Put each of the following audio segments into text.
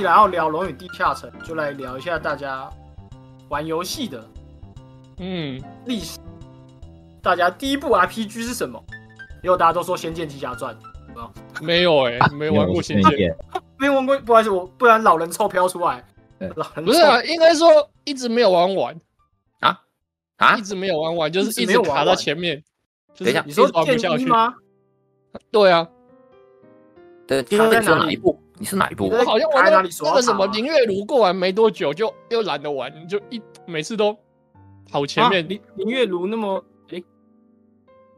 既然后聊《龙与地下城》，就来聊一下大家玩游戏的嗯历史。大家第一部 RPG 是什么？因为大家都说《仙剑奇侠传》，没有哎、欸，没玩过《仙剑》，没玩过，不好意思，我不然老人臭飘出来。老人不是啊，应该说一直没有玩完啊啊，一直没有玩完，就是一直卡在前面。等一下，你说剑一吗？对啊，对，卡在哪里？你是哪一部？我好像我那那个什么林月如过完没多久就又懒得玩，就一每次都跑前面。林林月如那么诶，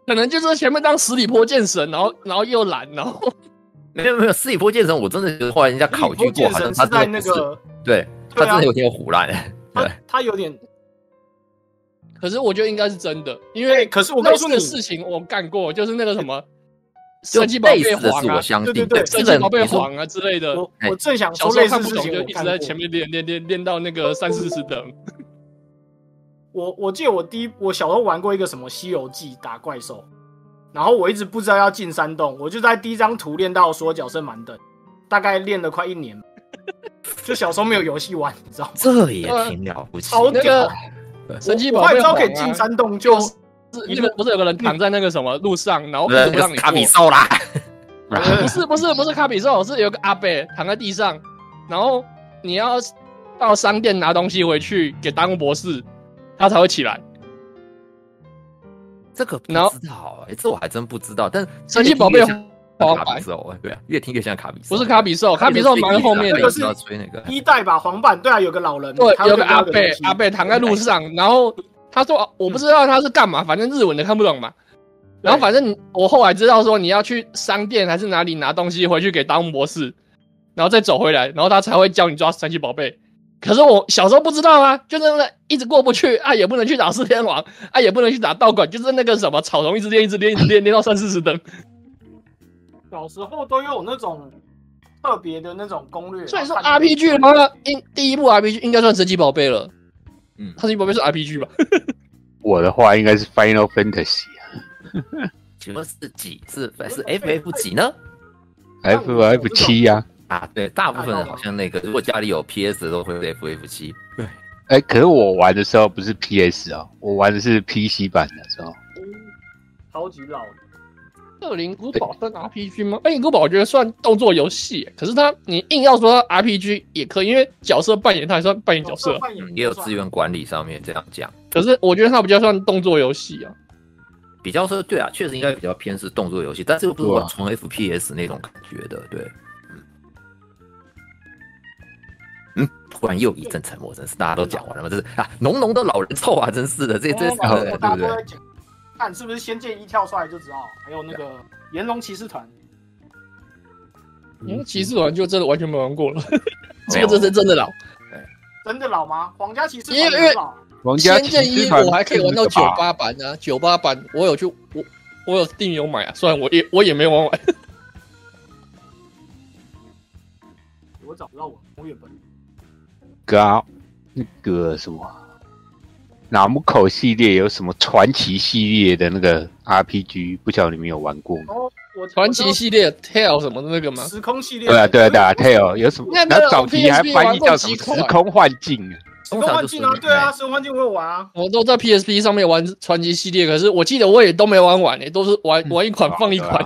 可能就是前面当十里坡剑神，然后然后又懒，然后没有没有十里坡剑神，我真的觉得后来人家考据过，好像他在那个对他真的有点唬烂，对他有点。可是我觉得应该是真的，因为可是我告诉你的事情我干过，就是那个什么。神奇宝贝黄啊，对对对，神奇宝贝黄啊之类的。我我正想说，类似事情就一直在前面练练练练到那个三四十等。我我记得我第一我小时候玩过一个什么《西游记》打怪兽，然后我一直不知道要进山洞，我就在第一张图练到所有角色满等，大概练了快一年。就小时候没有游戏玩，你知道吗？这也挺了不起。超屌！神奇宝贝黄可以进山洞就。是那个不是有个人躺在那个什么路上，然后不让你卡比兽啦？不是不是不是卡比兽，是有个阿伯躺在地上，然后你要到商店拿东西回去给达木博士，他才会起来。这个不知道哎，这我还真不知道。但神奇宝贝黄卡比兽，对啊，越听越像卡比兽。不是卡比兽，卡比兽蛮后面的，那个是一代吧？黄版对啊，有个老人，对，有个阿伯阿伯躺在路上，然后。他说：“我不知道他是干嘛，反正日文的看不懂嘛。然后反正我后来知道说你要去商店还是哪里拿东西回去给达木博士，然后再走回来，然后他才会教你抓神奇宝贝。可是我小时候不知道啊，就那一直过不去啊，也不能去打四天王啊，也不能去打道馆，就是那个什么草丛一直练，一直练，一直练，练到三四十等。小时候都有那种特别的那种攻略。所以说 RPG 的话，应第一部 RPG 应该算神奇宝贝了。”嗯，神奇宝贝是 RPG 吧？我的话应该是 Final Fantasy 啊。请问是几？是是 FF 几呢？FF 七呀。啊，对，大部分人好像那个，如果家里有 PS 的都会是 FF 七。对，哎，可是我玩的时候不是 PS 哦，我玩的是 PC 版的时候。超级老。恶灵古堡算 RPG 吗？恶灵古堡我觉得算动作游戏，可是它你硬要说它 RPG 也可以，因为角色扮演它还算扮演角色，也有资源管理上面这样讲。可是我觉得它比较算动作游戏啊，比较说对啊，确实应该比较偏是动作游戏，但是又不是从 FPS 那种感觉的，对，嗯，嗯，突然又一阵沉默，真是大家都讲完了吗？这是啊，浓浓的老人臭啊，真是的，这这是对不对？看是不是仙剑一跳出来就知道，还有那个炎龙骑士团，炎龙骑士团就真的完全没玩过了，这个真是真的老，真的老吗？皇家骑士团因为因为仙剑一我还可以玩到九八版呢，九八版我有去我我有订有买啊，虽然我也我也没玩完，我找不到我我原本，高那个什么。纳姆口系列有什么传奇系列的那个 RPG？不晓得你们有玩过吗？哦，我传奇系列 Tell 什么的那个吗？时空系列。对啊，对啊，对啊，Tell 有什么？然后早期还翻译叫什么时空幻境啊？时空幻境啊，对啊，时空幻境我有玩啊。我都在 PSP 上面玩传奇系列，可是我记得我也都没玩完诶，都是玩玩一款放一款。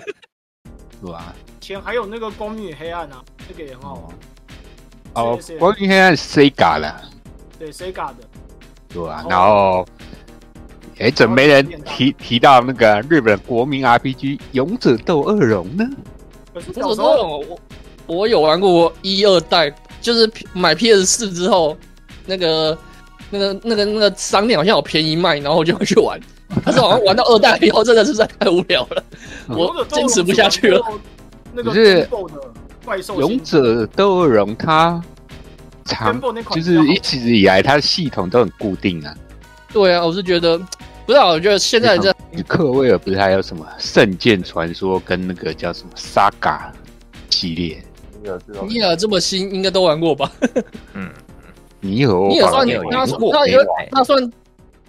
是吧？以 前还有那个光明与黑暗啊，这个也很好玩。哦，光明黑暗是 Sega 的。对，Sega 的。对啊，然后，哎，怎么没人提提到那个日本国民 RPG《勇者斗恶龙》呢？可是小时候我我有玩过一二代，就是买 PS 四之后，那个那个那个那个商店好像有便宜卖，然后我就会去玩。但是好像玩到二代以后，真的是实在太无聊了，我坚持不下去了。可是勇者斗恶龙它。长就是一直以来，它的系统都很固定啊。对啊，我是觉得，不是、啊，我觉得现在这克威尔不是还有什么圣剑传说跟那个叫什么 Saga 系列？尼尔这么新，应该都玩过吧？嗯，尼尔，尼尔算他他有他算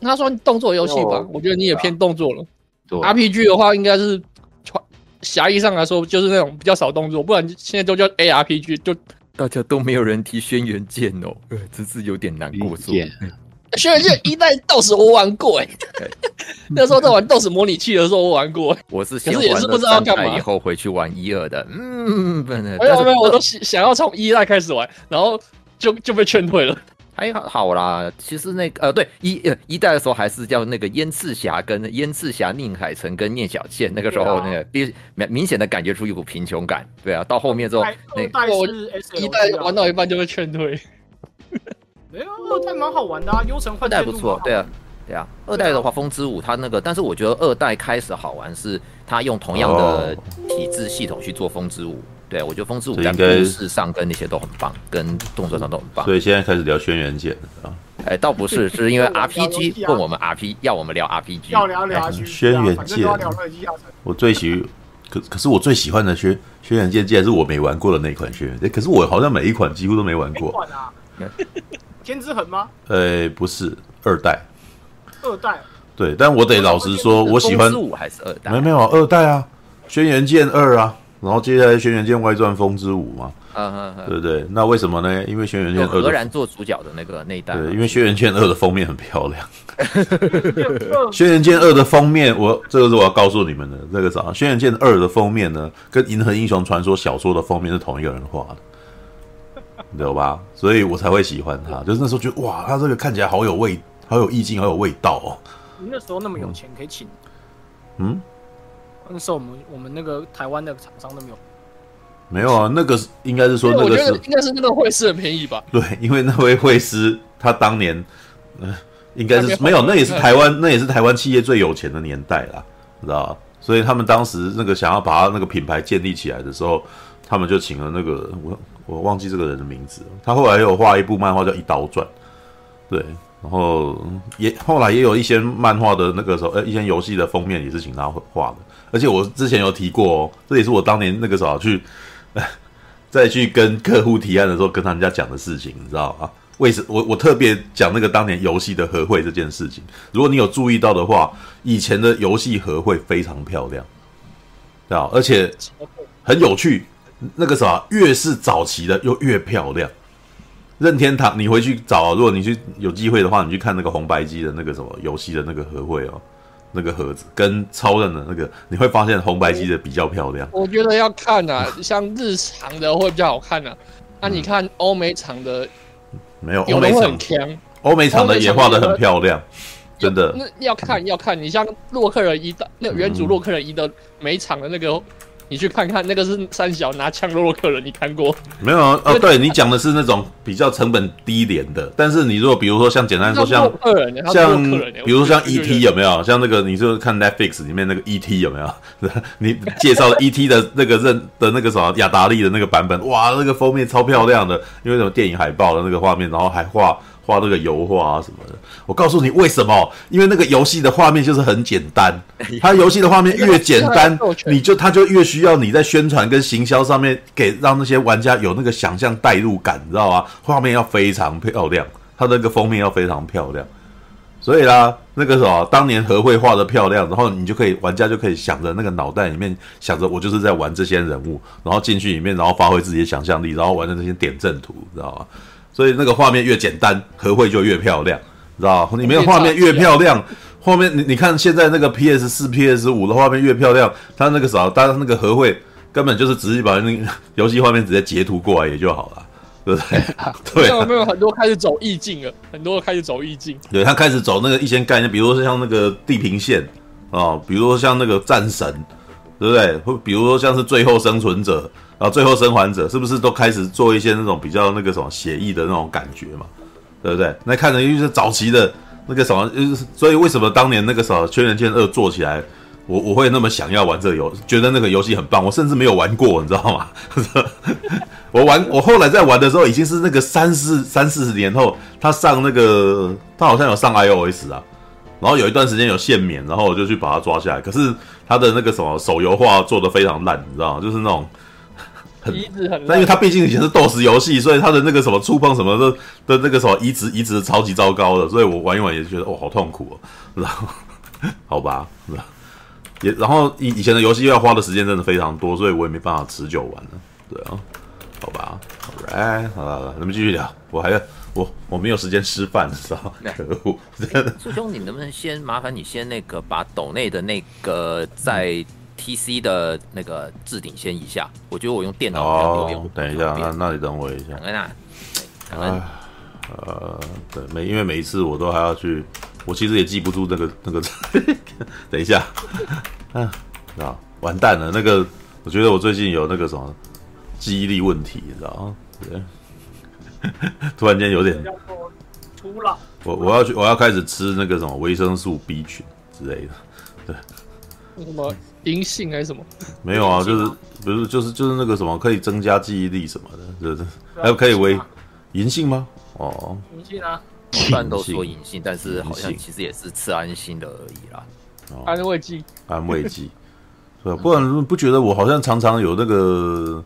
他算动作游戏吧？我觉得你也偏动作了。RPG 的话，应该是传狭义上来说，就是那种比较少动作，不然现在都叫 ARPG 就。大家都没有人提轩辕剑哦，呃，真是有点难过。说，剑轩辕剑一代 DOS 我玩过哎，那时候在玩 DOS 模拟器的时候我玩过。我是先可是也是不知道干嘛，以后回去玩一二的。嗯，不能。没有没有，我都想要从一代开始玩，然后就就被劝退了。还好好啦，其实那个呃，对一呃一代的时候还是叫那个燕赤霞跟燕赤霞、宁海城跟聂小倩，那个时候那个明明明显的感觉出一股贫穷感，对啊，到后面之后那个一代玩到一半就会劝退。没有，二代蛮好玩的啊，幽城换代不错，对啊对啊，二代的话风之舞它那个，但是我觉得二代开始好玩是它用同样的体制系统去做风之舞。对，我觉得风之舞在故事上跟那些都很棒，跟动作上都很棒。所以现在开始聊轩辕剑啊？哎，倒不是，是因为 RPG 问我们 RPG，要我们聊 RPG，要聊聊轩辕剑。我最喜，可可是我最喜欢的轩轩辕剑，竟然是我没玩过的那一款轩辕剑。可是我好像每一款几乎都没玩过。天之痕吗？呃，不是，二代。二代。对，但我得老实说，我喜欢。风之舞还是二代？没有没有，二代啊，轩辕剑二啊。然后接下来《轩辕剑外传：风之舞》嘛，嗯嗯嗯，对不对？那为什么呢？因为《轩辕剑二》何然做主角的那个那一代，对，因为《轩辕剑二》的封面很漂亮。《轩辕剑二》的封面，我这个是我要告诉你们的，这个啥？《轩辕剑二》的封面呢，跟《银河英雄传说》小说的封面是同一个人画的，你知道吧？所以我才会喜欢他。就是那时候觉得，哇，他这个看起来好有味，好有意境，好有味道哦。你那时候那么有钱，可以请？嗯。那时候我们我们那个台湾的厂商都没有，没有啊，那个是应该是说那个是应该是那个会师很便宜吧？对，因为那位会师他当年，嗯、呃，应该是没有，那也是台湾那也是台湾企业最有钱的年代啦，知道吧？所以他们当时那个想要把他那个品牌建立起来的时候，他们就请了那个我我忘记这个人的名字，他后来有画一部漫画叫《一刀传》，对，然后也后来也有一些漫画的那个时候，呃，一些游戏的封面也是请他画的。而且我之前有提过哦，这也是我当年那个时候去，再去跟客户提案的时候跟他们家讲的事情，你知道吗？为什我我特别讲那个当年游戏的合会这件事情？如果你有注意到的话，以前的游戏合会非常漂亮，对吧？而且很有趣。那个时候越是早期的又越漂亮。任天堂，你回去找，如果你去有机会的话，你去看那个红白机的那个什么游戏的那个合会哦。那个盒子跟超人的那个，你会发现红白机的比较漂亮。我觉得要看啊，像日常的会比较好看啊。那、啊、你看欧美厂的，嗯、没有欧美厂强，欧美厂的也画的很漂亮，真的。那要看要看，你像洛克人一的那原主洛克人一的每场的那个。你去看看那个是三小拿枪洛克人，你看过没有啊？哦，对你讲的是那种比较成本低廉的，但是你如果比如说像简单说像像比如说像 E.T. 有没有？像那个你就看 Netflix 里面那个 E.T. 有没有？你介绍的 E.T. 的那个认的那个什么雅达利的那个版本，哇，那个封面超漂亮的，因为什么电影海报的那个画面，然后还画。画那个油画啊什么的，我告诉你为什么？因为那个游戏的画面就是很简单，它游戏的画面越简单，你就它就越需要你在宣传跟行销上面给让那些玩家有那个想象代入感，你知道吗？画面要非常漂亮，它那个封面要非常漂亮，所以啦，那个什么，当年合绘画的漂亮，然后你就可以玩家就可以想着那个脑袋里面想着我就是在玩这些人物，然后进去里面，然后发挥自己的想象力，然后玩的那些点阵图，知道吗？所以那个画面越简单，合绘就越漂亮，知道吧？里面画面越漂亮，后面你你看现在那个 PS 四、PS 五的画面越漂亮，它那个啥，它那个合绘根本就是直接把那个游戏画面直接截图过来也就好了，对不对？对、啊，没有很多开始走意境了，很多开始走意境。对，他开始走那个一些概念，比如说像那个地平线啊、哦，比如说像那个战神，对不对？或比如说像是最后生存者。然后最后生还者是不是都开始做一些那种比较那个什么写意的那种感觉嘛？对不对？那看着就是早期的那个什么，就是所以为什么当年那个什么《轩辕剑二》做起来，我我会那么想要玩这个游，觉得那个游戏很棒，我甚至没有玩过，你知道吗？我玩我后来在玩的时候，已经是那个三四三四十年后，他上那个他好像有上 iOS 啊，然后有一段时间有限免，然后我就去把它抓下来。可是他的那个什么手游化做得非常烂，你知道吗？就是那种。移植很，那因为它毕竟以前是 DOS 游戏，所以它的那个什么触碰什么的的那个什么移植移植超级糟糕的，所以我玩一玩也是觉得哦好痛苦哦，然后 好吧，也然后以以前的游戏要花的时间真的非常多，所以我也没办法持久玩了，对啊，好吧，Alright，好了好了，咱们继续聊。我还要我我没有时间吃饭，知道吗？可恶！苏兄，你能不能先麻烦你先那个把斗内的那个在 TC 的那个置顶先一下？我觉得我用电脑比较有用。哦，等一下，那那你等我一下。感恩啊，感恩。呃，对，每因为每一次我都还要去，我其实也记不住那个那个。等一下，啊，啊，完蛋了！那个，我觉得我最近有那个什么记忆力问题，你知道吗？对。突然间有点，秃了。我我要去，我要开始吃那个什么维生素 B 群之类的。对，什么银杏还是什么？没有啊，就是不是就是就是那个什么可以增加记忆力什么的，就是还有可以维银杏吗？哦，银杏啊，一般都说银杏，但是好像其实也是吃安心的而已啦。安慰剂，安慰剂，对，不然不觉得我好像常常有那个。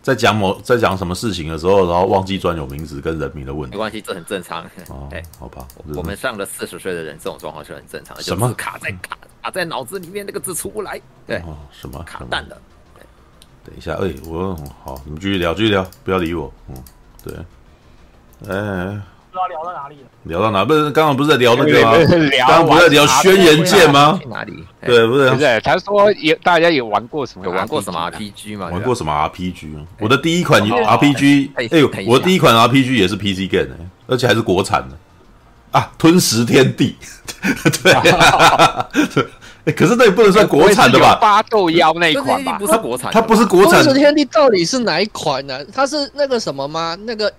在讲某在讲什么事情的时候，然后忘记专有名词跟人名的问题，没关系，这很正常。哦，好吧，我们上了四十岁的人，这种状况是很正常的。什么卡在卡卡在脑子里面那个字出不来？对，哦，什么卡蛋的？对，等一下，哎，我好，你们继续聊，继续聊，不要理我。嗯，对，哎。不知道聊到哪里了？聊到哪？不是刚刚不是在聊那个吗？刚刚不是在聊轩辕剑吗？哪里？对，不是。不是，他说也大家有玩过什么？有玩过什么 RPG 吗？玩过什么 RPG？我的第一款 RPG，哎呦，我的第一款 RPG 也是 PC game，而且还是国产的啊，《吞食天地》。对，哎，可是那也不能算国产的吧？八豆妖那一款吧？不是国产，它不是国产。《吞食天地》到底是哪一款呢？它是那个什么吗？那个。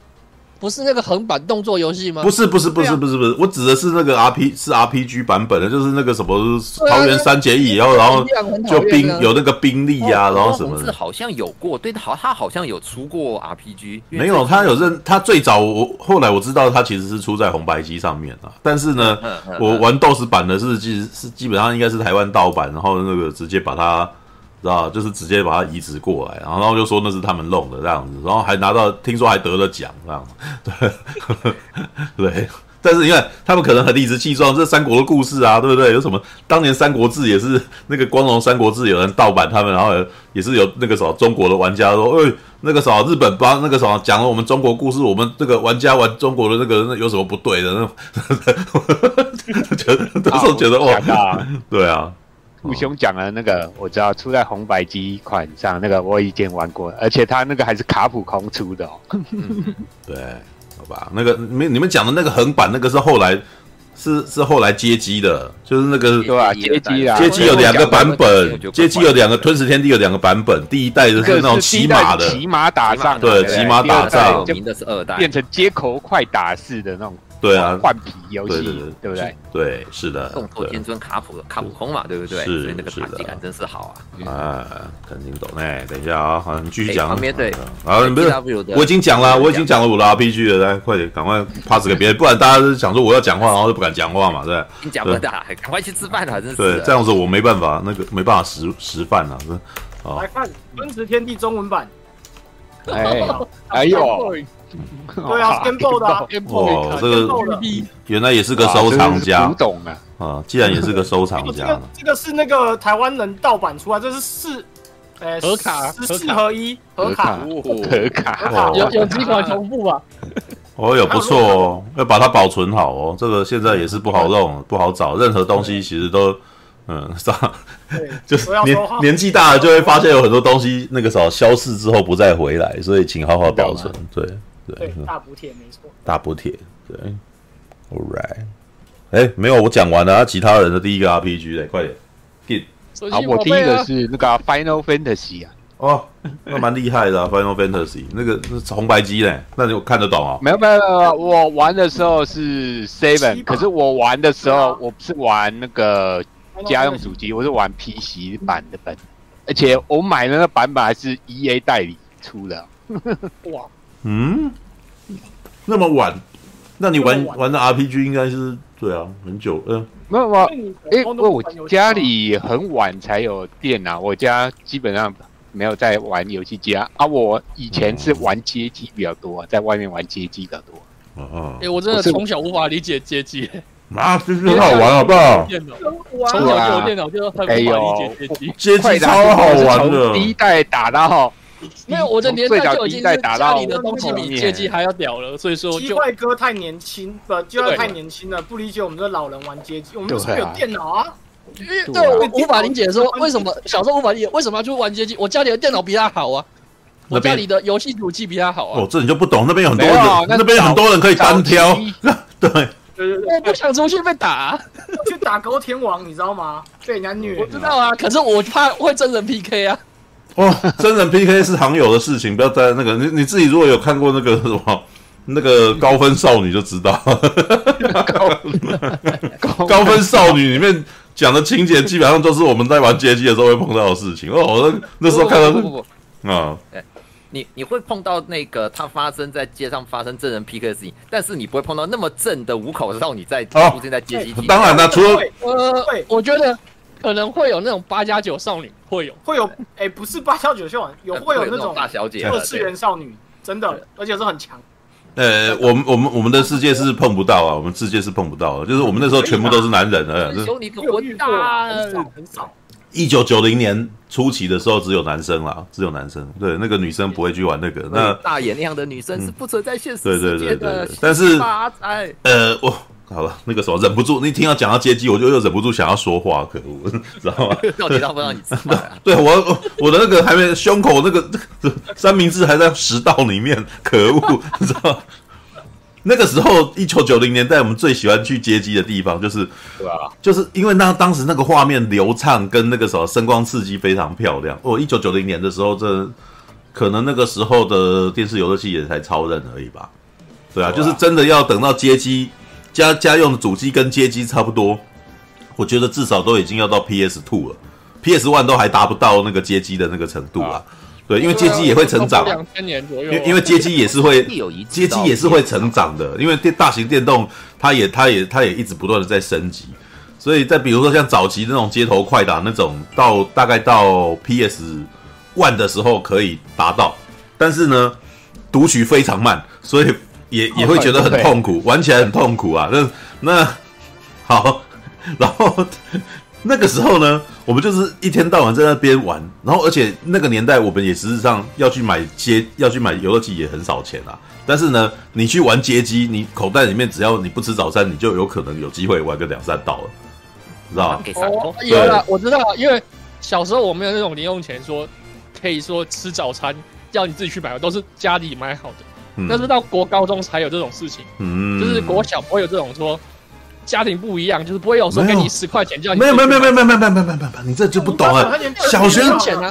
不是那个横版动作游戏吗？不是不是不是不是不是，我指的是那个 R P 是 R P G 版本的，就是那个什么桃园三结义，然后然后就兵有那个兵力呀，然后什么的。好像有过，对，好，他好像有出过 R P G。没有，他有认，他最早我后来我知道他其实是出在红白机上面啊，但是呢，我玩 DOS 版的是其实是基本上应该是台湾盗版，然后那个直接把它。知道，就是直接把它移植过来，然后就说那是他们弄的这样子，然后还拿到，听说还得了奖这样子，对 对。但是你看，他们可能很理直气壮，这三国的故事啊，对不对？有什么？当年《三国志》也是那个光荣《三国志》有人盗版他们，然后也是有那个什么中国的玩家说，哎，那个什么日本帮那个什么讲了我们中国故事，我们这个玩家玩中国的那个那有什么不对的？那觉得都是觉得哇，对啊。富兄讲的那个我知道，出在红白机款上，那个我以前玩过，而且他那个还是卡普空出的哦。对，好吧，那个你们你们讲的那个横版，那个是后来是是后来街机的，就是那个对吧？街机啊，街机有两个版本，街机有两个吞食天地有两个版本，第一代的是那种骑马的，骑马打仗，对，骑马打仗，有名的是二代，变成街口快打式的那种。对啊，换皮游戏，对不对？对，是的。动作天尊卡普卡普空嘛，对不对？是，所以那个打击感真是好啊。啊，肯定懂哎。等一下啊，好，你继续讲。旁边对，啊，不是，我已经讲了，我已经讲了我的 RPG 了，来，快点，赶快 pass 给别人，不然大家都想说我要讲话，然后就不敢讲话嘛，对。你讲不的，赶快去吃饭了，真是。对，这样子我没办法，那个没办法食食饭了，是。来看《吞食天地》中文版。哎，哎呦。对啊，Game Boy 的啊，哇，这个原来也是个收藏家，古董啊，啊，既然也是个收藏家，这个这个是那个台湾人盗版出来，这是四，哎，盒卡，十四合一。盒卡，盒卡，有有几款重复吧？哦，有不错哦，要把它保存好哦，这个现在也是不好弄，不好找，任何东西其实都，嗯，是吧？就是年年纪大了就会发现有很多东西那个时候消逝之后不再回来，所以请好好保存，对。对，大补贴没错。大补贴，对，All right。哎，没有，我讲完了啊。其他人的第一个 RPG 嘞，快点，Get。好，我第一个是那个 Final Fantasy 啊。哦，那蛮厉害的 Final Fantasy，那个是红白机嘞，那你看得懂啊？没有没有没有，我玩的时候是 Seven，可是我玩的时候我不是玩那个家用主机，我是玩 PC 版的本，而且我买的那个版本还是 EA 代理出的。哇。嗯，那么晚，那你玩玩的 RPG 应该是对啊，很久，嗯，没有啊？哎，我我家里很晚才有电脑，我家基本上没有在玩游戏机啊。啊，我以前是玩街机比较多，在外面玩街机比较多。嗯嗯，哎，我真的从小无法理解街机，啊，这是很好玩，好不好？电脑，从小就有电脑就很无法理解街机，街机超好玩的，第一代打到。没有，我的年代就已经是家里的东西比街机还要屌了，所以说机坏哥太年轻，不，机坏太年轻了，不理解我们这老人玩街机。我们是有电脑啊，对，我无法理解说为什么小时候无法理解为什么要去玩街机。我家里的电脑比他好啊，我家里的游戏主机比他好啊。哦，这你就不懂，那边有很多人，那边有很多人可以单挑。对。我不想出去被打，去打高天王，你知道吗？被人家虐。我知道啊，可是我怕会真人 PK 啊。哇，真人 PK 是常有的事情，不要在那个你你自己如果有看过那个什么那个高分少女就知道。高 高分少女里面讲的情节，基本上都是我们在玩街机的时候会碰到的事情。哦，我那那时候看到啊。你你会碰到那个他发生在街上发生真人 PK 的事情，但是你不会碰到那么正的五口少女在出现在街机。当然了，除了呃，我觉得可能会有那种八加九少女，会有会有，哎，不是八加九少女，有会有那种大小姐、二次元少女，真的，而且是很强。呃，我们我们我们的世界是碰不到啊，我们世界是碰不到的，就是我们那时候全部都是男人啊，有你个混蛋，很少很少。一九九零年初期的时候，只有男生啦，只有男生。对，那个女生不会去玩那个。那大眼那样的女生是不存在现实世界的。对对对对。但是，呃，我好了，那个时候忍不住，你听到讲到街机，我就又忍不住想要说话，可恶，知道吗？到底让不让你吃饭？对我，我的那个还没胸口那个 三明治还在食道里面，可恶，知道吗？那个时候，一九九零年代，我们最喜欢去街机的地方，就是，对啊，就是因为那当时那个画面流畅，跟那个什么声光刺激非常漂亮。哦，一九九零年的时候，这可能那个时候的电视游乐器也才超任而已吧？对啊，就是真的要等到街机家家用的主机跟街机差不多，我觉得至少都已经要到 PS Two 了，PS One 都还达不到那个街机的那个程度啊。对，因为街机也会成长，两千年左右。因因为街机也是会，街机也是会成长的。因为电大型电动，它也它也它也一直不断的在升级。所以在比如说像早期那种街头快打那种，到大概到 PS One 的时候可以达到，但是呢，读取非常慢，所以也也会觉得很痛苦，玩起来很痛苦啊。那那好，然后。那个时候呢，我们就是一天到晚在那边玩，然后而且那个年代我们也实质上要去买街，要去买游乐器也很少钱啊。但是呢，你去玩街机，你口袋里面只要你不吃早餐，你就有可能有机会玩个两三道了，知道吗？哦，有了，我知道，因为小时候我没有那种零用钱，说可以说吃早餐要你自己去买，都是家里买好的。嗯，但是到国高中才有这种事情，嗯，就是国小不会有这种说。家庭不一样，就是不会有说给你十块钱叫你。没有没有没有没有没有没有没有没有没有，你这就不懂了。小学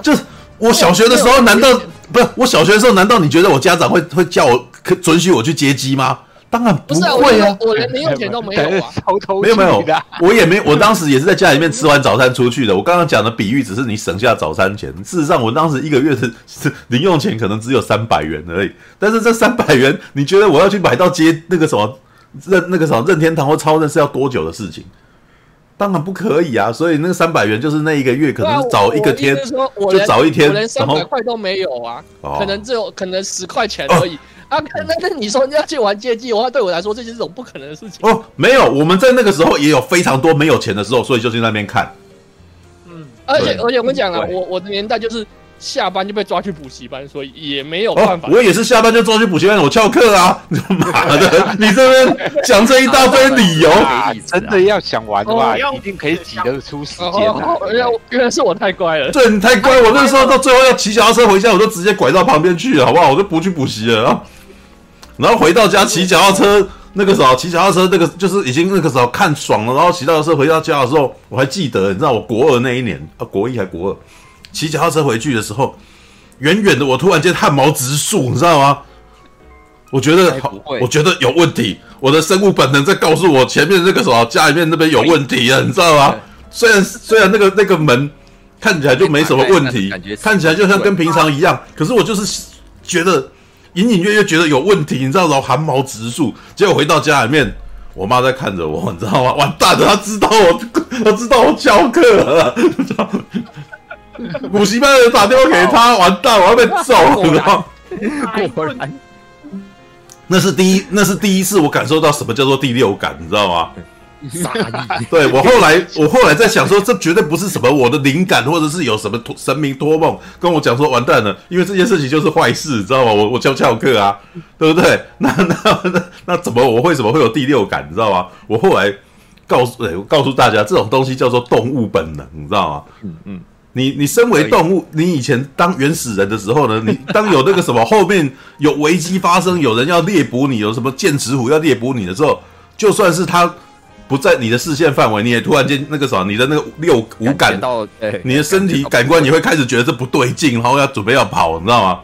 就是我小学的时候，难道不是我小学的时候？难道你觉得我家长会会叫我可准许我去接机吗？当然不会啊！我连零用钱都没有啊！没有没有，我也没，我当时也是在家里面吃完早餐出去的。我刚刚讲的比喻只是你省下早餐钱，事实上我当时一个月的 零用钱可能只有三百元而已。但是这三百元，你觉得我要去买到接那个什么？任那个什么任天堂或超任是要多久的事情？当然不可以啊！所以那个三百元就是那一个月可能早一个天，就早一天，我连三百块都没有啊，可能只有可能十块钱而已啊！那那你说你要去玩街机的话，对我来说这就是种不可能的事情哦。没有，我们在那个时候也有非常多没有钱的时候，所以就去那边看。嗯，而且而且我跟你讲啊，我我的年代就是。下班就被抓去补习班，所以也没有办法。我也是下班就抓去补习班，我翘课啊！妈的，你这边讲这一大堆理由，你真的要想玩的话，一定可以挤得出时间。原来原来是我太乖了，对，你太乖。我那时候到最后要骑脚踏车回家，我就直接拐到旁边去了，好不好？我就不去补习了。然后回到家骑脚踏车，那个时候骑脚踏车，那个就是已经那个时候看爽了。然后骑脚踏车回到家的时候，我还记得，你知道我国二那一年啊，国一还国二。骑脚踏车回去的时候，远远的我突然间汗毛直竖，你知道吗？我觉得，我觉得有问题，我的生物本能在告诉我前面那个什么家里面那边有问题啊，你知道吗？虽然虽然那个那个门看起来就没什么问题，看起来就像跟平常一样，可是我就是觉得隐隐约约觉得有问题，你知道吗？汗毛直竖。结果回到家里面，我妈在看着我，你知道吗？完蛋了，她知道我，她知道我翘课了。补习班的人打电话给他，完蛋，我要被揍，你知道吗？果然，那是第一，那是第一次我感受到什么叫做第六感，你知道吗？对，我后来，我后来在想说，这绝对不是什么我的灵感，或者是有什么神明托梦跟我讲说完蛋了，因为这件事情就是坏事，你知道吗？我我教翘课啊，对不对？那那那那怎么我为什么会有第六感，你知道吗？我后来告诉，告诉大家，这种东西叫做动物本能，你知道吗？嗯嗯。你你身为动物，你以前当原始人的时候呢？你 当有那个什么后面有危机发生，有人要猎捕你，有什么剑齿虎要猎捕你的时候，就算是他不在你的视线范围，你也突然间那个什么，你的那个六五感到，你的身体感官你会开始觉得这不对劲，然后要准备要跑，你知道吗？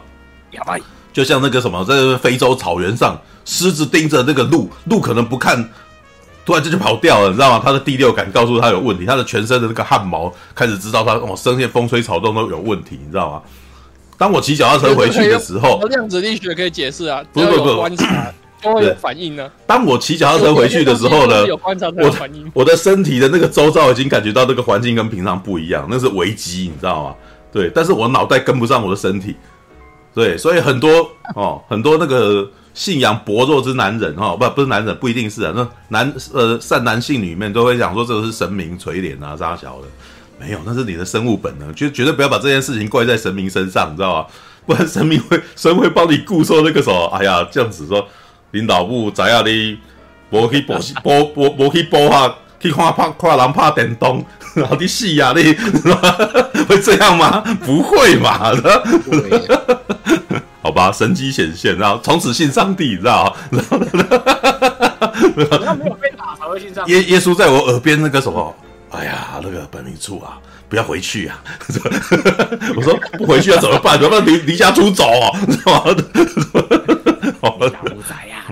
就像那个什么，在非洲草原上，狮子盯着那个鹿，鹿可能不看。突然间就跑掉了，你知道吗？他的第六感告诉他有问题，他的全身的那个汗毛开始知道他哦，身边风吹草动都有问题，你知道吗？当我骑脚踏车回去的时候，量子力学可以解释啊，不是不是观察就会有反应呢。当我骑脚踏车回去的时候呢，有观察有反应我我的身体的那个周遭已经感觉到那个环境跟平常不一样，那是危机，你知道吗？对，但是我脑袋跟不上我的身体，对，所以很多哦，很多那个。信仰薄弱之男人哈，不不是男人，不一定是啊。那男呃善男信女们都会讲说这个是神明垂怜啊，杀小的，没有，那是你的生物本能，就绝对不要把这件事情怪在神明身上，你知道吗？不然神明会神会帮你固说那个什么，哎呀这样子说，领导部怎样的，我可以播播播我可以播下，去看怕看人怕电动，然后你死啊你，会这样吗？不会嘛。吧，神迹显现，然后从此信上帝，你知道吗？他没有被打才会信上帝。耶耶稣在我耳边那个什么，哎呀，那个本命处啊，不要回去啊！我说不回去要怎么办？怎么办？离离家出走啊？知道吗？好了，在呀，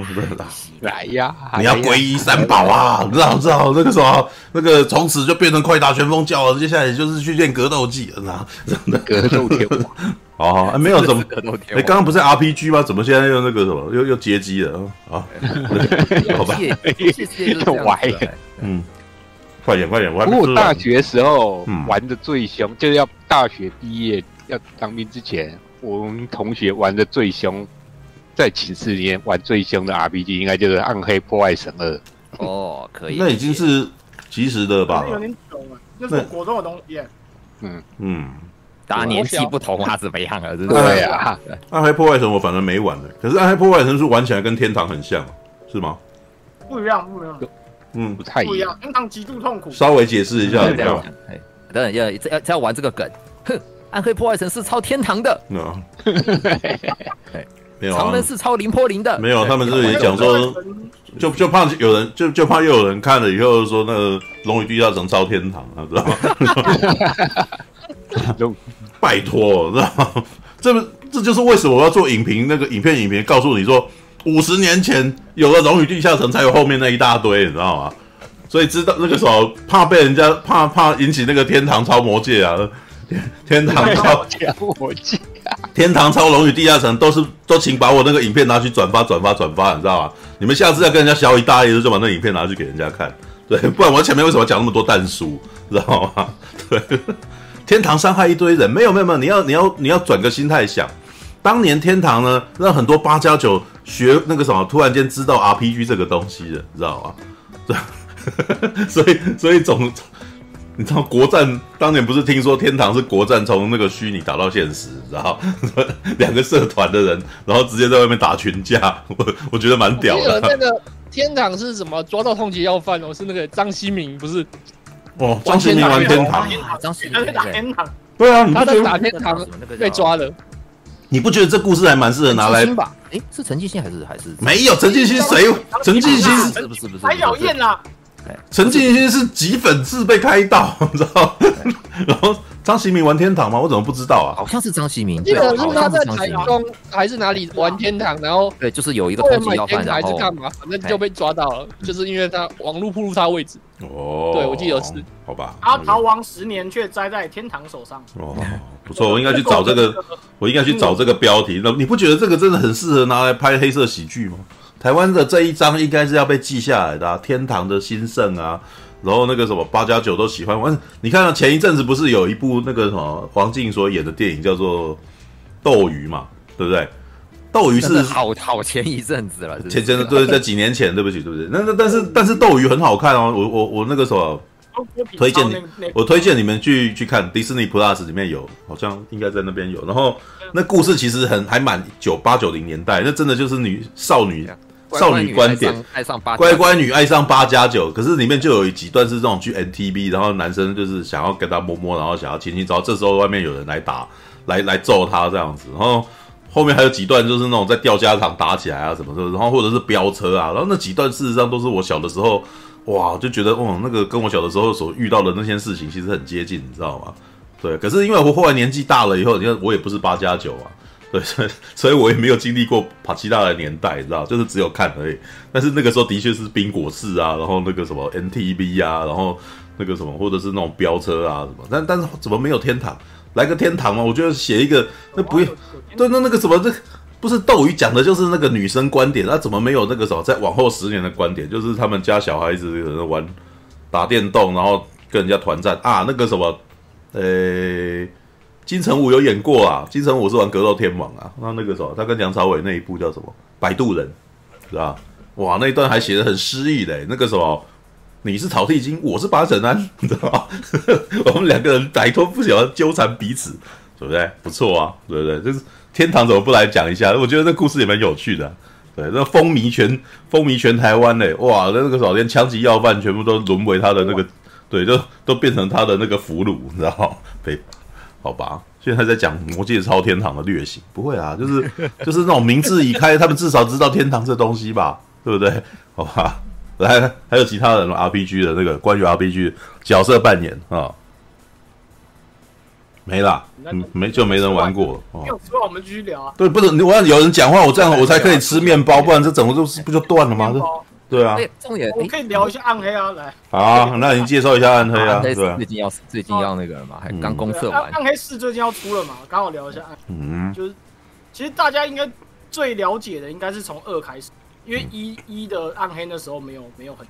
来呀！你要皈依三宝啊！知道知道那个什么，那个从此就变成快打旋风教了。接下来就是去练格斗技了，知道吗？格斗天王。哦、啊，没有怎么格斗天，哎，刚刚不是 RPG 吗？怎么现在又那个什么，又又街机了啊？好吧，又歪了。嗯，快点快点，我我大学时候玩的最凶，嗯、就是要大学毕业要当兵之前，我们同学玩的最凶，在寝室里面玩最凶的 RPG，应该就是《暗黑破坏神二》。哦，可以，那已经是及时的吧？有点久了，那是国中的东西。嗯嗯。大家年纪不同啊，怎么样啊？对啊，暗黑破坏神我反正没玩的，可是暗黑破坏神是玩起来跟天堂很像，是吗？不一样，不一样。嗯，不太一样。天堂极度痛苦。稍微解释一下，这样。哎，等等，要要要玩这个梗。哼，暗黑破坏神是抄天堂的。嗯。没有。长门是超林波林的。没有，他们这里讲说，就就怕有人，就就怕又有人看了以后说那个龙与地下城超天堂啊，知道吗？就 拜托，知道吗？这这就是为什么我要做影评，那个影片影评告诉你说，五十年前有了《龙与地下城》，才有后面那一大堆，你知道吗？所以知道那个时候怕被人家怕怕引起那个天堂超魔界啊，天堂超魔戒啊，天堂超《龙与地下城》都是都请把我那个影片拿去转发转发转发，你知道吗？你们下次要跟人家小以大意，就把那影片拿去给人家看，对，不然我前面为什么讲那么多但书，知道吗？对。天堂伤害一堆人，没有没有没有，你要你要你要转个心态想，当年天堂呢，让很多八加九学那个什么，突然间知道 RPG 这个东西了，你知道吗？对，所以所以总，你知道国战当年不是听说天堂是国战从那个虚拟打到现实，然后 两个社团的人，然后直接在外面打群架，我 我觉得蛮屌的。那个天堂是什么？抓到通缉要犯哦，是那个张新明不是？哦，张新明玩天堂，张新明打天堂，对啊，他在打天堂被抓了。你不觉得这故事还蛮适合拿来？哎，是陈继兴还是还是？没有陈继兴，谁？陈继兴是不是不是？白晓燕啊，陈继兴是挤粉刺被开到，你知道？然后。张曦明玩天堂吗？我怎么不知道啊？好像是张曦明，记得是他在台中还是哪里玩天堂，然后对，就是有一个通缉要犯，还是干嘛？反正就被抓到了，就是因为他网络暴露他位置。哦，对，我记得是。好吧。他逃亡十年，却栽在天堂手上。哦，不错，我应该去找这个，我应该去找这个标题。那你不觉得这个真的很适合拿来拍黑色喜剧吗？台湾的这一章应该是要被记下来的啊，天堂的兴盛啊。然后那个什么八加九都喜欢玩，你看到前一阵子不是有一部那个什么黄静所演的电影叫做《斗鱼》嘛，对不对？斗鱼是好好前一阵子了，前前的对，在几年前，对不起，对不对。那那但是 但是斗鱼很好看哦，我我我那个时候推荐你，我推荐你们去去看 Disney Plus 里面有，好像应该在那边有。然后那故事其实很还蛮九八九零年代，那真的就是女少女少女观点，爱上八乖乖女爱上八加九，可是里面就有几段是这种去 NTV，然后男生就是想要跟她摸摸，然后想要亲亲，然后这时候外面有人来打来来揍他这样子，然后。后面还有几段就是那种在吊家场打起来啊什么的，然后或者是飙车啊，然后那几段事实上都是我小的时候，哇，就觉得哦，那个跟我小的时候所遇到的那些事情其实很接近，你知道吗？对，可是因为我后来年纪大了以后，你看我也不是八加九啊，对，所以 所以我也没有经历过帕奇大的年代，你知道，就是只有看而已。但是那个时候的确是冰果式啊，然后那个什么 NTV 啊，然后那个什么或者是那种飙车啊什么，但但是怎么没有天堂？来个天堂嘛？我觉得写一个那不用，对，那那个什么，这不是斗鱼讲的就是那个女生观点，那怎么没有那个什么在往后十年的观点？就是他们家小孩子可能玩打电动，然后跟人家团战啊，那个什么，呃，金城武有演过啊，金城武是玩格斗天王啊，那那个什么，他跟梁朝伟那一部叫什么《摆渡人》，是吧？哇，那一段还写得很诗意嘞，那个什么。你是草剃金，我是八神庵，你知道吗？我们两个人摆脱不了纠缠彼此，对不对？不错啊，对不对？就是天堂怎么不来讲一下？我觉得这故事也蛮有趣的、对，那风靡全风靡全台湾嘞，哇！那个时候连枪击要犯全部都沦为他的那个，对，就都变成他的那个俘虏，你知道吗？被，好吧。现在在讲魔界超天堂的略行，不会啊，就是 就是那种民智已开，他们至少知道天堂这东西吧，对不对？好吧。来，还有其他的 RPG 的那个关于 RPG 角色扮演啊，没啦，嗯，没就没人玩过。没有说我们继续聊啊。对，不能，我要有人讲话，我这样我才可以吃面包，不然这整个就是不就断了吗？对啊。重点，我可以聊一下暗黑啊，来。好，那你介绍一下暗黑啊。对，最近要最近要那个了嘛，还刚公测完。暗黑四最近要出了嘛，刚好聊一下暗。嗯。就是，其实大家应该最了解的应该是从二开始。因为一一的暗黑那时候没有没有很，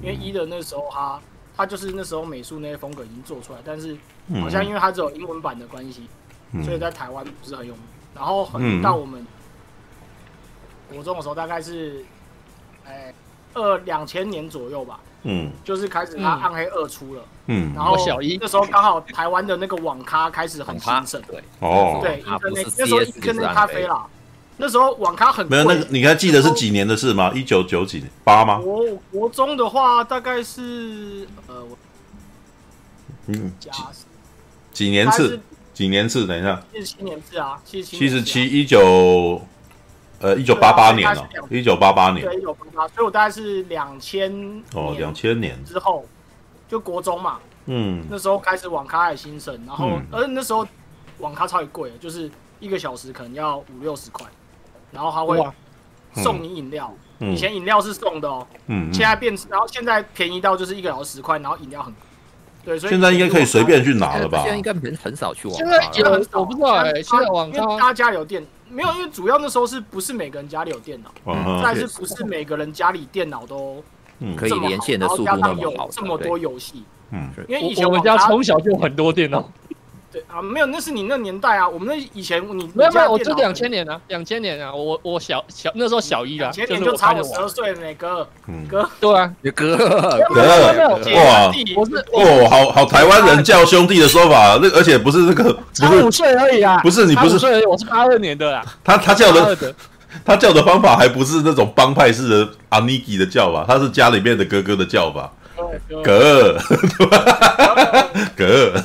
因为一的那时候他他就是那时候美术那些风格已经做出来，但是好像因为他只有英文版的关系，所以在台湾不是很有名。然后很到我们国中的时候，大概是哎二两千年左右吧，嗯，就是开始他暗黑二出了，嗯，然后小一那时候刚好台湾的那个网咖开始很兴盛，对，哦，对，一跟那那时候一跟那咖啡啦。那时候网咖很，没有那个，你还记得是几年的事吗？一九九几年八吗？国国中的话大概是呃，嗯，几几年次？几年次？等一下，七十七年次啊，七七十七一九呃一九八八年了，一九八八年，对，一九八八，所以我大概是两千哦，两千年。之后就国中嘛，嗯，那时候开始网咖还兴盛，然后而那时候网咖超级贵，就是一个小时可能要五六十块。然后他会送你饮料，以前饮料是送的哦，嗯，现在变，然后现在便宜到就是一个小时十块，然后饮料很，对，所以现在应该可以随便去拿了吧？现在应该很很少去网咖，现在有我不知道哎，现在网咖他家里有电，没有，因为主要那时候是不是每个人家里有电脑，但是不是每个人家里电脑都可以连线的速度那么好，这么多游戏，嗯，因为以前我们家从小就很多电脑。对啊，没有，那是你那年代啊。我们那以前你没有没有，我这两千年啊，两千年啊，我我小小那时候小一啊，前年就差我十二岁呢，哥，哥，对啊，哥哥，哇，我是哦，好好台湾人叫兄弟的说法，那而且不是那个，差五岁而已啊，不是你不是，我是八二年的啦，他他叫的他叫的方法还不是那种帮派式的阿尼基的叫法，他是家里面的哥哥的叫法。哥，哥，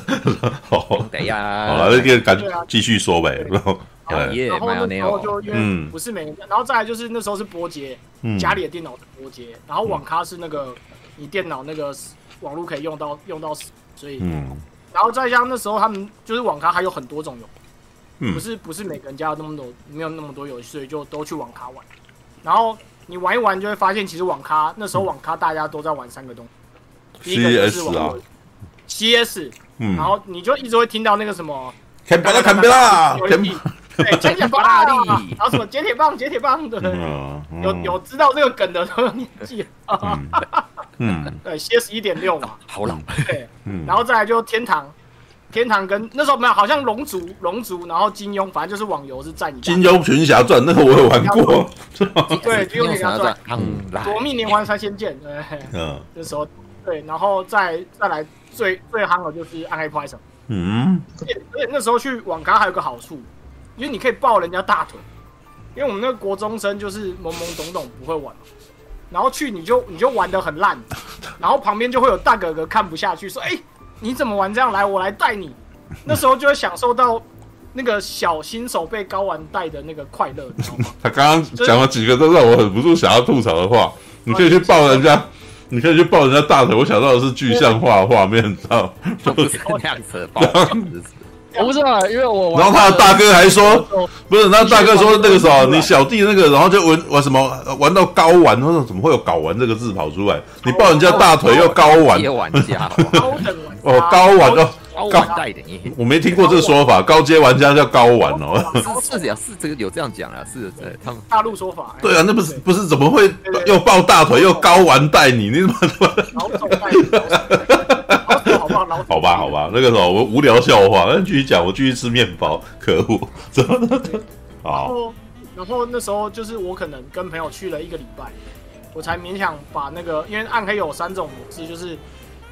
好，等下，好了，那个赶紧继续说呗。然后，然后然后就因为不是每个，然后再来就是那时候是波接，家里的电脑是波接，然后网咖是那个你电脑那个网络可以用到用到死，所以，然后再加上那时候他们就是网咖还有很多种游，不是不是每个人家有那么多没有那么多游戏，所以就都去网咖玩。然后你玩一玩就会发现，其实网咖那时候网咖大家都在玩三个东西。第一个就是网 CS，嗯，然后你就一直会听到那个什么，砍巴拉砍巴拉，对，铁铁巴拉力，然后什么铁铁棒铁铁棒的，有有知道这个梗的都年纪啊，嗯，对，CS 一点六嘛，好老，对，然后再来就天堂，天堂跟那时候没有，好像龙族、龙族，然后金庸，反正就是网游是在你。金庸群侠传那个我有玩过。对，金庸群侠传。嗯。夺命连环三仙剑，对。嗯。那时候，对，然后再再来最最夯的就是暗黑破坏神。嗯。而且而且那时候去网咖还有个好处，因为你可以抱人家大腿，因为我们那个国中生就是懵懵懂懂不会玩，然后去你就你就玩的很烂，然后旁边就会有大哥哥看不下去说，哎。你怎么玩这样？来，我来带你。那时候就会享受到那个小新手被高玩带的那个快乐，你知道吗？他刚刚讲了几个都让我忍不住想要吐槽的话。你可以去抱人家，你可以去抱人家大腿。我想到的是具象化画面，你知道吗？不是那样子抱。我不知道，因为我然后他的大哥还说，不是，那大哥说那个时候你小弟那个，然后就玩玩什么，玩到高玩，他说怎么会有睾丸这个字跑出来？你抱人家大腿又高玩，玩家，哦，高玩的，我没听过这个说法，高阶玩家叫高玩哦。是是是这个有这样讲啊，是是他们大陆说法。对啊，那不是不是怎么会又抱大腿又高玩带你？你怎么怎么？好吧，好吧，那个时候我无聊笑话，那继续讲，我继续吃面包，可恶，怎么的？好，然后那时候就是我可能跟朋友去了一个礼拜，我才勉强把那个，因为暗黑有三种模式，就是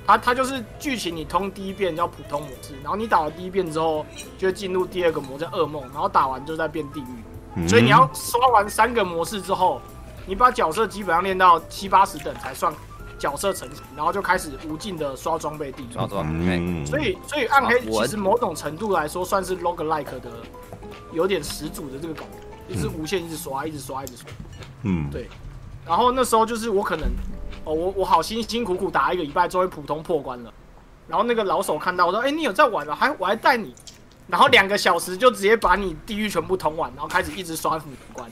它它就是剧情你通第一遍叫普通模式，然后你打了第一遍之后就会进入第二个模叫噩梦，然后打完就在变地狱，所以你要刷完三个模式之后，你把角色基本上练到七八十等才算。角色成型，然后就开始无尽的刷装备地图。嗯，所以所以暗黑其实某种程度来说算是 roguelike 的，有点始祖的这个感觉，也是无限一直刷，一直刷，一直刷。嗯，对。然后那时候就是我可能，哦，我我好辛辛苦苦打一个礼拜，终于普通破关了。然后那个老手看到我说：“哎，你有在玩啊？还我还带你。”然后两个小时就直接把你地狱全部通完，然后开始一直刷副关。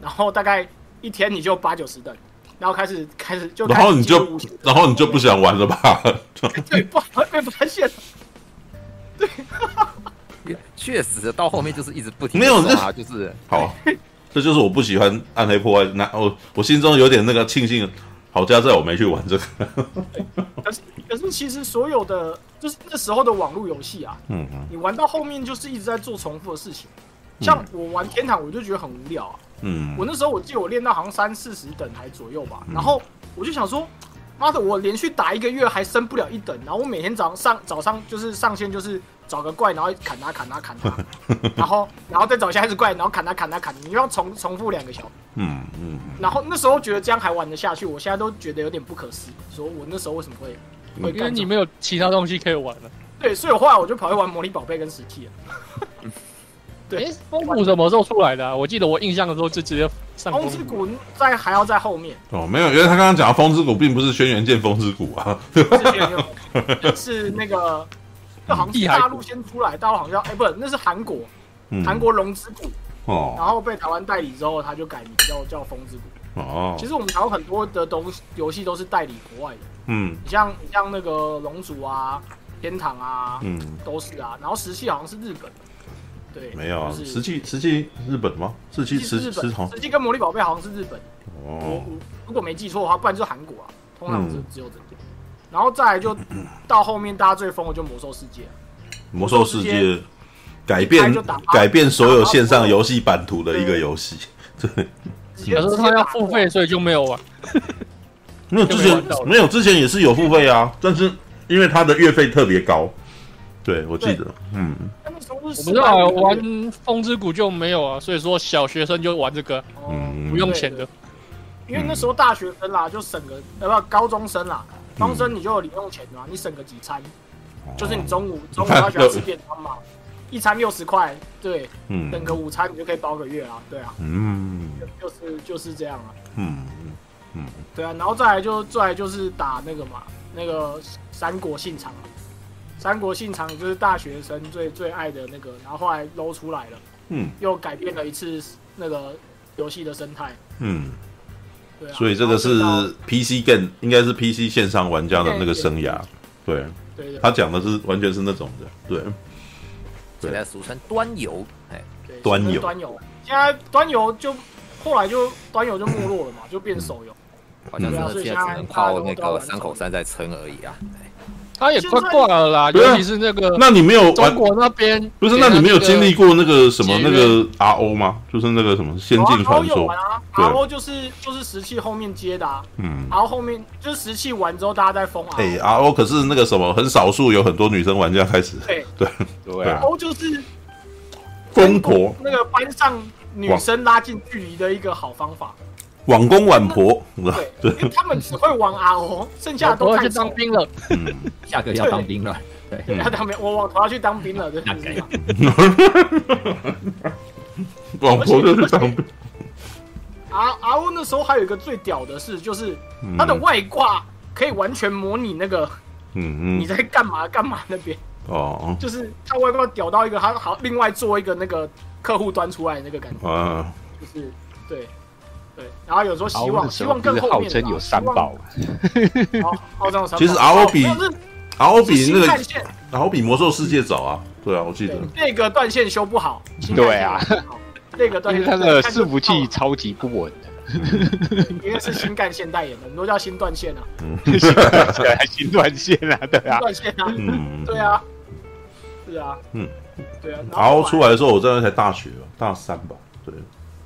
然后大概一天你就八九十等。然后开始开始就，然后你就然后你就不想玩了吧？对，不好被发现。对，确实到后面就是一直不停。没有，这就是好，这就是我不喜欢暗黑破坏。那我我心中有点那个庆幸，好家在我没去玩这个。可是可是其实所有的就是那时候的网络游戏啊，嗯嗯，你玩到后面就是一直在做重复的事情。像我玩天堂，我就觉得很无聊啊。嗯，我那时候我记得我练到好像三四十等还左右吧，然后我就想说，妈的，我连续打一个月还升不了一等，然后我每天早上上早上就是上线就是找个怪，然后砍他砍他砍他，然后然后再找下一只怪，然后砍他砍他砍，你要重重复两个小时。嗯嗯。然后那时候觉得这样还玩得下去，我现在都觉得有点不可思议，说我那时候为什么会会？因为你没有其他东西可以玩了。对，所以后来我就跑去玩魔力宝贝跟石器了。对，风谷什么时候出来的、啊？我记得我印象的时候就直接上风之谷在还要在后面哦，没有，因为他刚刚讲的风之谷并不是轩辕剑风之谷啊，是，是那个，就好像是大陆先出来，大陆好像哎，不是，那是韩国，韩国龙之谷。哦，然后被台湾代理之后，他就改名叫叫风之谷。哦。其实我们台湾很多的东西游戏都是代理国外的，嗯，你像你像那个龙族啊、天堂啊，嗯，都是啊，然后石器好像是日本的。对，没有啊，石器石器日本吗？石器石石头，石器跟魔力宝贝好像是日本。哦，如果没记错的话，不然就是韩国啊，通常是只有这个。然后再来就到后面，大家最疯的就魔兽世界。魔兽世界改变改变所有线上游戏版图的一个游戏。对，有时候他要付费，所以就没有玩。没有之前没有之前也是有付费啊，但是因为他的月费特别高。对，我记得，嗯。我不知道玩风之谷就没有啊，所以说小学生就玩这个，嗯，不用钱的。因为那时候大学生啦，就省个，呃不，高中生啦，高中生你就有零用钱嘛，你省个几餐，就是你中午中午要喜欢吃便当嘛，一餐六十块，对，嗯，等个午餐你就可以包个月啊，对啊，嗯，就是就是这样啊，嗯嗯对啊，然后再来就再来就是打那个嘛，那个三国信长。三国信长就是大学生最最爱的那个，然后后来搂出来了，嗯，又改变了一次那个游戏的生态，嗯，对啊，所以这个是 PC game，应该是 PC 线上玩家的那个生涯，对，对，对，他讲的是完全是那种的，对，现在俗称端游，哎，端游，端游，现在端游就后来就端游就没落了嘛，就变手游，好像是现在只能靠那个三口三在撑而已啊。他也快挂了啦，尤其是那个，那你没有中国那边不是？那你没有经历过那个什么那个 RO 吗？就是那个什么仙境传说啊？RO 就是就是石器后面接的啊，嗯，然后后面就是石器完之后大家在封 RO。哎，RO 可是那个什么很少数有很多女生玩家开始，对对对，RO 就是疯婆那个班上女生拉近距离的一个好方法。网公网婆，对，因为他们只会玩 RO，剩下的都去当兵了。嗯，下个要当兵了，对，要当兵，我网婆要去当兵了，对。网 婆就是当兵。R RO 那时候还有一个最屌的事，就是他的外挂可以完全模拟那个，嗯嗯，你在干嘛干嘛那边。哦，就是他外挂屌到一个，他好另外做一个那个客户端出来的那个感觉。啊，就是对。对，然后有时候希望希望更后面号称有三宝，号称有三宝。其实 RO 比 RO 比那个 RO 比魔兽世界早啊，对啊，我记得那个断线修不好，对啊，那个断线它的伺服器超级不稳的，因为是新干线代言的，很多叫新断线 啊，新断线啊，对啊，断线啊，嗯，对啊，是啊，嗯，对啊，RO 出来的时候我真的才大学大三吧，对。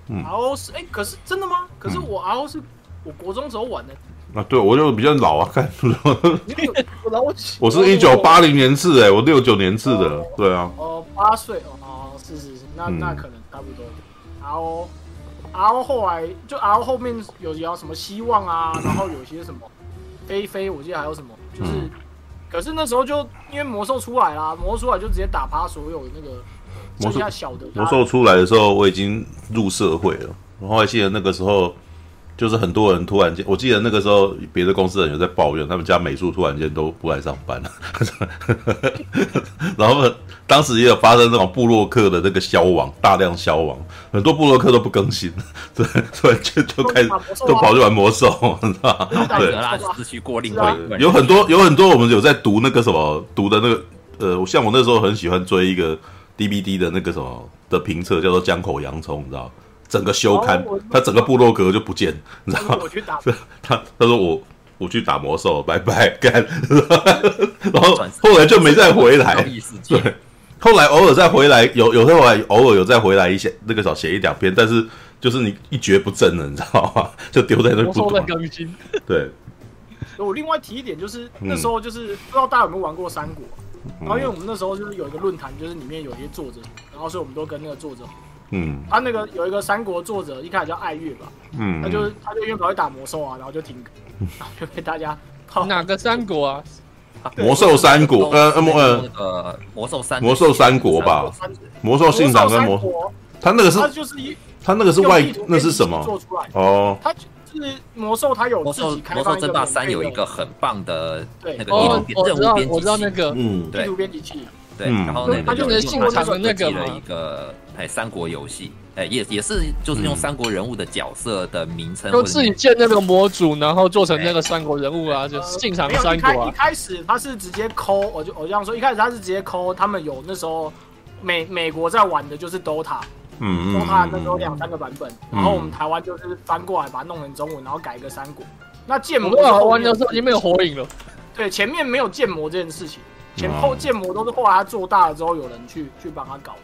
RO 是哎，可是真的吗？可是我 RO 是我国中时候玩的。啊，对，我就比较老啊，看。我老我是一九八零年次哎，我六九年次的，对啊。哦，八岁哦，是是是，那那可能差不多。RO RO 后来就 RO 后面有聊什么希望啊，然后有些什么飞飞，我记得还有什么，就是，可是那时候就因为魔兽出来啦，魔兽出来就直接打趴所有那个。魔兽魔兽出来的时候，我已经入社会了。然后还记得那个时候，就是很多人突然间，我记得那个时候别的公司的人有在抱怨，他们家美术突然间都不来上班了。然后当时也有发生那种部落客的那个消亡，大量消亡，很多部落客都不更新，对，突然间就开始都跑去玩魔兽，你知道吗？对，失去过另外一个有很多有很多我们有在读那个什么读的那个呃，像我那时候很喜欢追一个。DVD 的那个什么的评测叫做江口洋葱，你知道？整个休刊，他整个部落格就不见，你知道吗？他他说我我去打魔兽，拜拜 干，然后后来就没再回来。对，后来偶尔再回来，有有后来偶尔有再回来一些，那个时候写一两篇，但是就是你一蹶不振了，你知道吗？就丢在那不动。对。我另外提一点，就是那时候就是不知道大家有没有玩过三国。然后，因为我们那时候就是有一个论坛，就是里面有一些作者，然后所以我们都跟那个作者，嗯，他那个有一个三国作者，一开始叫爱月吧，嗯，他就他就因为跑去打魔兽啊，然后就停，然后就被大家哪个三国啊？魔兽三国，呃，魔呃，魔兽三魔兽三国吧，魔兽信长跟魔，他那个是，他就是一，他那个是外，那是什么？哦，他。是魔兽，它有自己开发一个。魔兽争霸三有一个很棒的那个任务编辑器，那个嗯，地图编辑器，对，然后那个就是信长的那个一个哎三国游戏，哎也也是就是用三国人物的角色的名称，就自己建那个模组，然后做成那个三国人物啊，就进场三国啊。一开始他是直接抠，我就我这样说，一开始他是直接抠，他们有那时候美美国在玩的就是 DOTA。嗯，那时候两三个版本，然后我们台湾就是翻过来把它弄成中文，然后改一个三国。那建模玩的时候已经没有火影了。对，前面没有建模这件事情，前后建模都是后来他做大了之后有人去去帮他搞。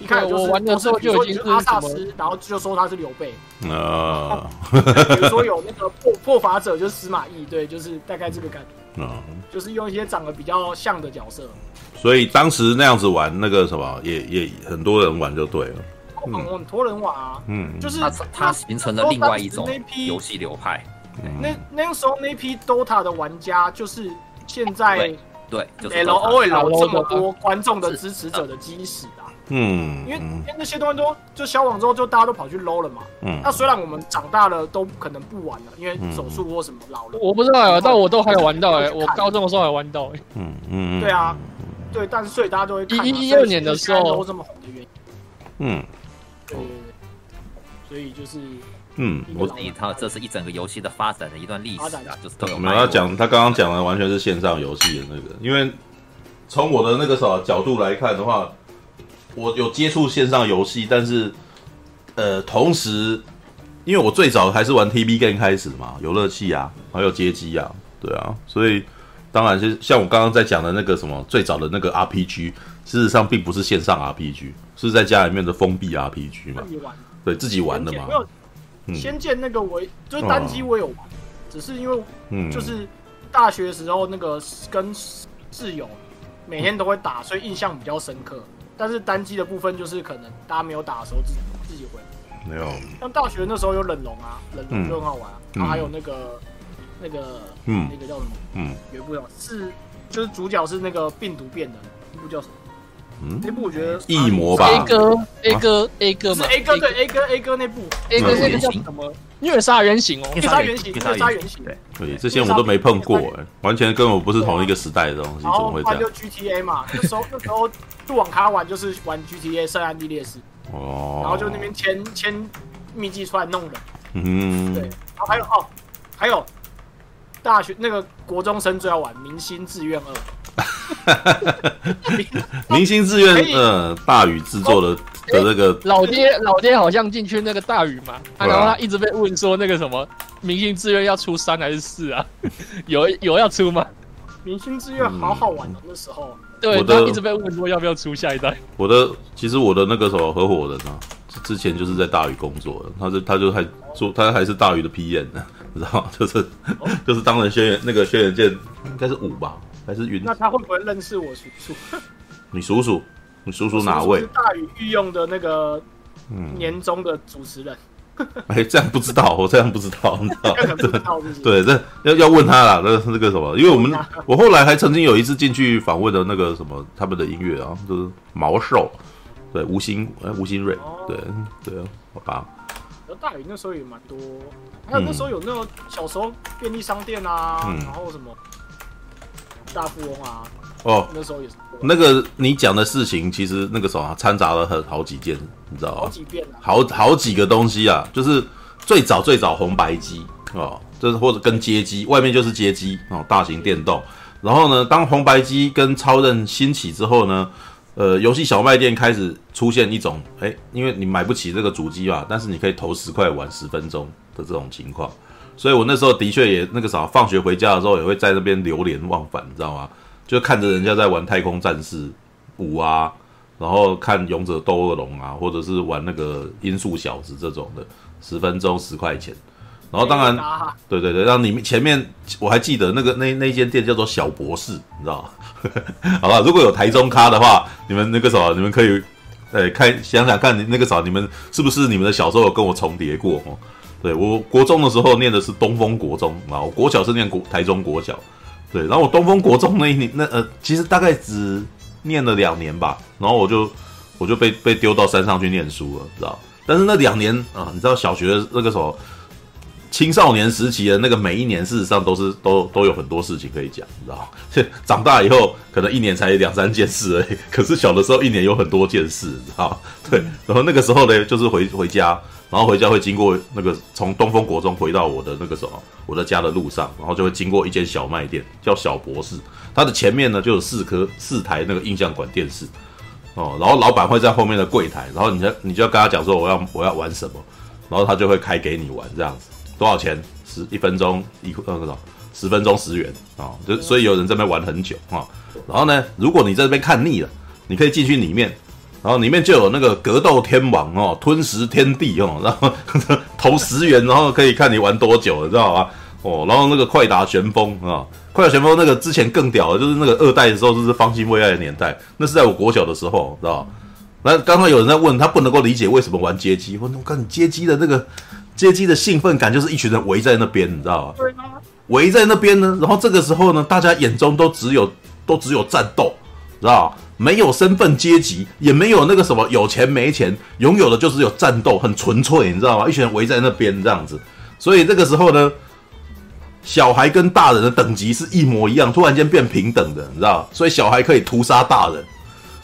一开始就是玩的时候就已经是阿萨斯，然后就说他是刘备啊。比 如说有那个破破法者就是司马懿，对，就是大概这个感觉。啊，就是用一些长得比较像的角色。所以当时那样子玩那个什么，也也很多人玩就对了。很多人玩啊，嗯，就是它它形成了另外一种游戏流派。那那个时候那批 DOTA 的玩家，就是现在对 LOL 这么多观众的支持者的基石啊。嗯，因为因为那些东西都就消亡之后，就大家都跑去 LOL 了嘛。嗯，那虽然我们长大了都可能不玩了，因为手术或什么老了。我不知道啊，但我都还有玩到哎，我高中的时候还玩到哎。嗯嗯，对啊，对，但是所以大家都会看。一一二年的时候都这么红的原因。嗯。对，所以就是，嗯，我你他这是一整个游戏的发展的一段历史啊，就是都有。我们要讲他刚刚讲的完全是线上游戏的那个，因为从我的那个什么角度来看的话，我有接触线上游戏，但是呃，同时因为我最早还是玩 TB game 开始嘛，游乐器啊，还有街机啊，对啊，所以当然是像我刚刚在讲的那个什么最早的那个 RPG，事实上并不是线上 RPG，是在家里面的封闭 RPG 嘛，对自己玩的嘛。仙剑那个我就是单机我有玩，只是因为就是大学时候那个跟室友每天都会打，所以印象比较深刻。但是单机的部分就是可能大家没有打的时候自己自己会。没有。像大学那时候有冷龙啊，冷龙就很好玩，然后还有那个那个嗯。那个叫什么？嗯。有一部叫是就是主角是那个病毒变的那部叫什么？嗯，那部我觉得异模吧，A 哥，A 哥，A 哥嘛，A 哥对，A 哥，A 哥那部，A 哥那个叫什么？虐杀原型哦，虐杀原型，虐杀原型，对，对，这些我都没碰过，哎，完全跟我不是同一个时代的东西，怎么会这样？就 GTA 嘛，那时候那时候就网咖玩就是玩 GTA 圣安地列斯，哦，然后就那边签签秘籍出来弄的，嗯，对，然后还有哦，还有大学那个国中生最要玩《明星志愿二》。明星志愿，嗯，大宇制作的的那个老爹，老爹好像进去那个大宇嘛，然后他一直被问说那个什么明星志愿要出三还是四啊？有有要出吗？明星志愿好好玩的那时候，对，他一直被问说要不要出下一代。我的其实我的那个什么合伙人啊，之前就是在大宇工作的，他是他就还做他还是大宇的呢，知道吗？就是就是当了轩辕那个轩辕剑应该是五吧。还是云？那他会不会认识我叔叔？你叔叔？你叔叔哪位？叔叔是大禹御用的那个年终的主持人。哎、欸，这样不知道，我这样不知道，你知道？对，对，这要要问他啦。那那个什么，因为我们我后来还曾经有一次进去访问的那个什么他们的音乐啊，就是毛寿，对，吴新哎吴新瑞，对对啊，好吧。然后大宇那时候也蛮多，还有那时候有那种小时候便利商店啊，嗯、然后什么。大富翁啊！哦，那时候也是。那个你讲的事情，其实那个时候掺杂了很好几件，你知道吗？好几遍啊。好好几个东西啊，就是最早最早红白机哦，就是或者跟街机，外面就是街机哦，大型电动。然后呢，当红白机跟超任兴起之后呢，呃，游戏小卖店开始出现一种，哎，因为你买不起这个主机嘛，但是你可以投十块玩十分钟的这种情况。所以我那时候的确也那个啥，放学回家的时候也会在那边流连忘返，你知道吗？就看着人家在玩《太空战士五》啊，然后看《勇者斗恶龙》啊，或者是玩那个《音速小子》这种的，十分钟十块钱。然后当然，对对对，然后你们前面我还记得那个那那间店叫做小博士，你知道吗？好了，如果有台中咖的话，你们那个什么，你们可以呃看想想看，那个啥，你们是不是你们的小时候有跟我重叠过哦？对，我国中的时候念的是东风国中啊，我国小是念国台中国小，对，然后我东风国中那一年那呃，其实大概只念了两年吧，然后我就我就被被丢到山上去念书了，知道？但是那两年啊，你知道小学那个时候，青少年时期的那个每一年，事实上都是都都有很多事情可以讲，你知道？长大以后可能一年才两三件事而已，可是小的时候一年有很多件事，你知道？对，然后那个时候呢，就是回回家。然后回家会经过那个从东风国中回到我的那个什么我的家的路上，然后就会经过一间小卖店，叫小博士。它的前面呢就有四颗四台那个印象馆电视，哦，然后老板会在后面的柜台，然后你就你就要跟他讲说我要我要玩什么，然后他就会开给你玩这样子。多少钱？十一分钟一那个什么十分钟十元啊，哦，就所以有人在那边玩很久啊，哦。然后呢，如果你在这边看腻了，你可以进去里面。然后里面就有那个格斗天王哦，吞食天地哦，然后 投十元，然后可以看你玩多久，你知道吗？哦，然后那个快打旋风啊，快打旋风那个之前更屌的，就是那个二代的时候，就是方兴未艾的年代，那是在我国小的时候，知道吗？那刚刚有人在问他不能够理解为什么玩街机，我看你街机的那个街机的兴奋感，就是一群人围在那边，你知道吗？围在那边呢，然后这个时候呢，大家眼中都只有都只有战斗，知道吗？没有身份阶级，也没有那个什么有钱没钱，拥有的就是有战斗，很纯粹，你知道吗？一群人围在那边这样子，所以这个时候呢，小孩跟大人的等级是一模一样，突然间变平等的，你知道？所以小孩可以屠杀大人，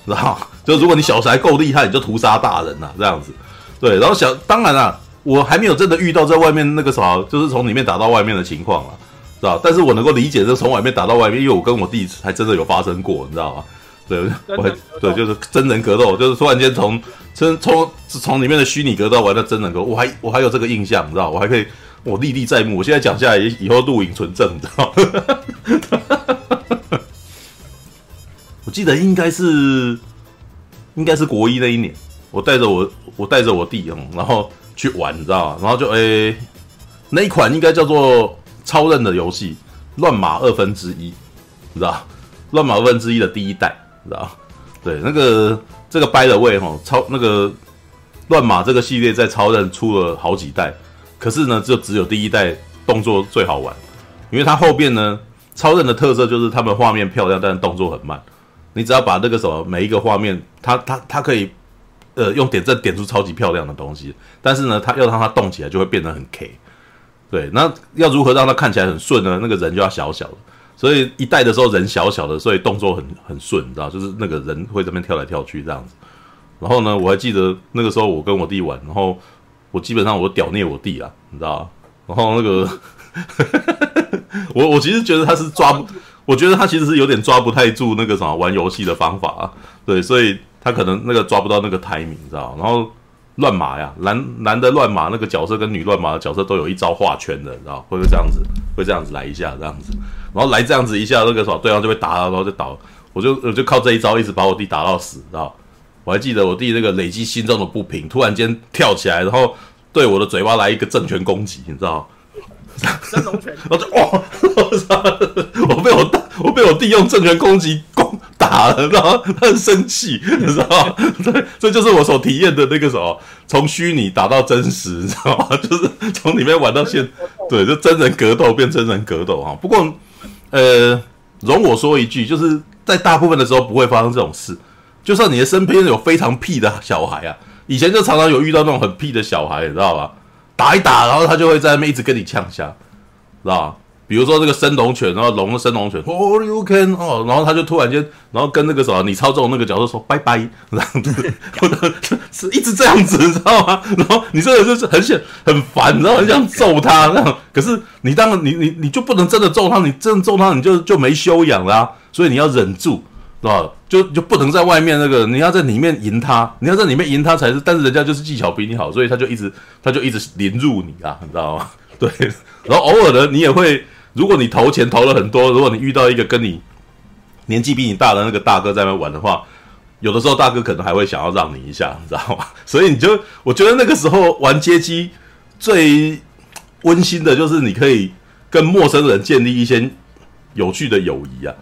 知道？就如果你小孩够厉害，你就屠杀大人呐，这样子。对，然后小当然啦，我还没有真的遇到在外面那个什么，就是从里面打到外面的情况啊，知道？但是我能够理解这从外面打到外面，因为我跟我弟还真的有发生过，你知道吗？对，我还对，就是真人格斗，就是突然间从从从从里面的虚拟格斗玩到真人格斗，我还我还有这个印象，你知道，我还可以我历历在目。我现在讲下来，以后录影存证，你知道。我记得应该是应该是国一那一年，我带着我我带着我弟嗯，然后去玩，你知道吗？然后就诶、那一款应该叫做超任的游戏，乱马二分之一，你知道？乱马二分之一的第一代，你知道？对，那个这个 by the way 哈，超那个乱马这个系列在超任出了好几代，可是呢，就只有第一代动作最好玩，因为它后边呢，超任的特色就是他们画面漂亮，但是动作很慢。你只要把那个什么每一个画面，它它它可以，呃，用点阵点出超级漂亮的东西，但是呢，它要让它动起来就会变得很 K。对，那要如何让它看起来很顺呢？那个人就要小小的，所以一代的时候人小小的，所以动作很很顺，你知道，就是那个人会这边跳来跳去这样子。然后呢，我还记得那个时候我跟我弟玩，然后我基本上我屌虐我弟啊，你知道，然后那个，我我其实觉得他是抓不。我觉得他其实是有点抓不太住那个什么玩游戏的方法啊，对，所以他可能那个抓不到那个 timing，你知道？然后乱码呀，男男的乱码那个角色跟女乱码的角色都有一招画圈的，你知道？会不会这样子？会这样子来一下这样子，然后来这样子一下，那个什么对方就被打了，然后就倒。我就 我就靠这一招一直把我弟打到死，知道？我还记得我弟那个累积心中的不平，突然间跳起来，然后对我的嘴巴来一个正拳攻击，你知道？真龙拳，我就哇！我操！我被我我被我弟用正拳攻击攻打了，然后他很生气，你知道吗？对，这就是我所体验的那个什么，从虚拟打到真实，你知道吗？就是从里面玩到现，对，就真人格斗变真人格斗啊。不过，呃，容我说一句，就是在大部分的时候不会发生这种事。就算你的身边有非常屁的小孩啊，以前就常常有遇到那种很屁的小孩，你知道吧？打一打，然后他就会在那边一直跟你呛下，知道吧？比如说这个升龙拳，然后龙的升龙拳，All you can 哦，然后他就突然间，然后跟那个什么你操纵那个角色说拜拜，这样子，是一直这样子，你知道吗？然后你这个就是很想很烦，然后很想揍他，那样。可是你当然你你你就不能真的揍他，你真的揍他，你就就没修养啦，所以你要忍住。是吧？就就不能在外面那个，你要在里面赢他，你要在里面赢他才是。但是人家就是技巧比你好，所以他就一直他就一直凌辱你啊，你知道吗？对。然后偶尔呢，你也会，如果你投钱投了很多，如果你遇到一个跟你年纪比你大的那个大哥在那玩的话，有的时候大哥可能还会想要让你一下，你知道吗？所以你就我觉得那个时候玩街机最温馨的就是你可以跟陌生人建立一些有趣的友谊啊。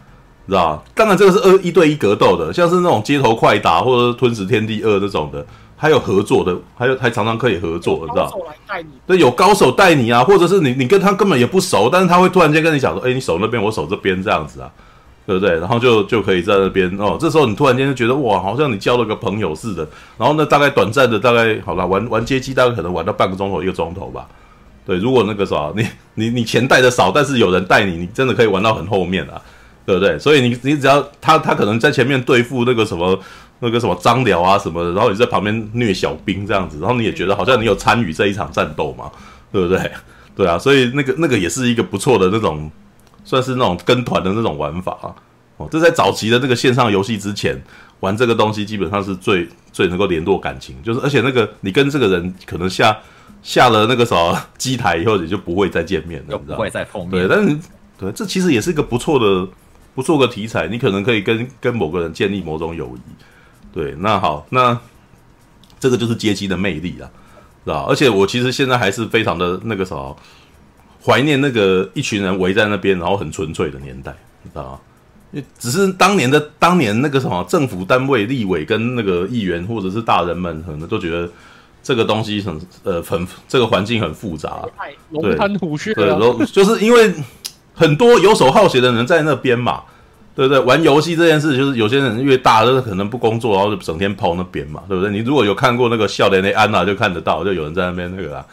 知道，当然这个是二一对一格斗的，像是那种街头快打或者吞食天地二这种的，还有合作的，还有还常常可以合作，你知道？对，有高手带你啊，或者是你你跟他根本也不熟，但是他会突然间跟你讲说，哎，你守那边，我守这边，这样子啊，对不对？然后就就可以在那边哦，这时候你突然间就觉得哇，好像你交了个朋友似的。然后呢，大概短暂的大概好了，玩玩街机大概可能玩到半个钟头一个钟头吧。对，如果那个啥，你你你钱带的少，但是有人带你，你真的可以玩到很后面啊。对不对？所以你你只要他他可能在前面对付那个什么那个什么张辽啊什么的，然后你在旁边虐小兵这样子，然后你也觉得好像你有参与这一场战斗嘛，对不对？对啊，所以那个那个也是一个不错的那种，算是那种跟团的那种玩法啊。哦，这在早期的这个线上游戏之前玩这个东西，基本上是最最能够联络感情，就是而且那个你跟这个人可能下下了那个什么机台以后，你就不会再见面了，不会再碰面。对，但是对，这其实也是一个不错的。不做个题材，你可能可以跟跟某个人建立某种友谊，对，那好，那这个就是街机的魅力了，是吧？而且我其实现在还是非常的那个什么，怀念那个一群人围在那边，然后很纯粹的年代，你知道吗？只是当年的当年那个什么政府单位、立委跟那个议员或者是大人们，可能都觉得这个东西很呃很这个环境很复杂，龙潭虎穴，对，就是因为。很多游手好闲的人在那边嘛，对不对？玩游戏这件事，就是有些人越大，就是可能不工作，然后就整天泡那边嘛，对不对？你如果有看过那个笑脸的安娜，就看得到，就有人在那边那个啊，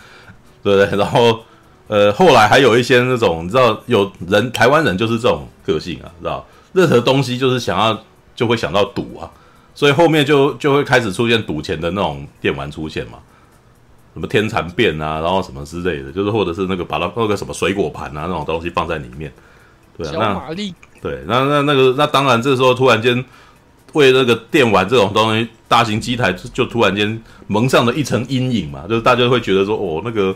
对不对？然后，呃，后来还有一些那种，你知道，有人台湾人就是这种个性啊，知道？任何东西就是想要就会想到赌啊，所以后面就就会开始出现赌钱的那种电玩出现嘛。什么天蚕变啊，然后什么之类的，就是或者是那个把它那个什么水果盘啊那种东西放在里面，对啊，那对，那那那个那当然这时候突然间为那个电玩这种东西，大型机台就突然间蒙上了一层阴影嘛，就是大家会觉得说哦那个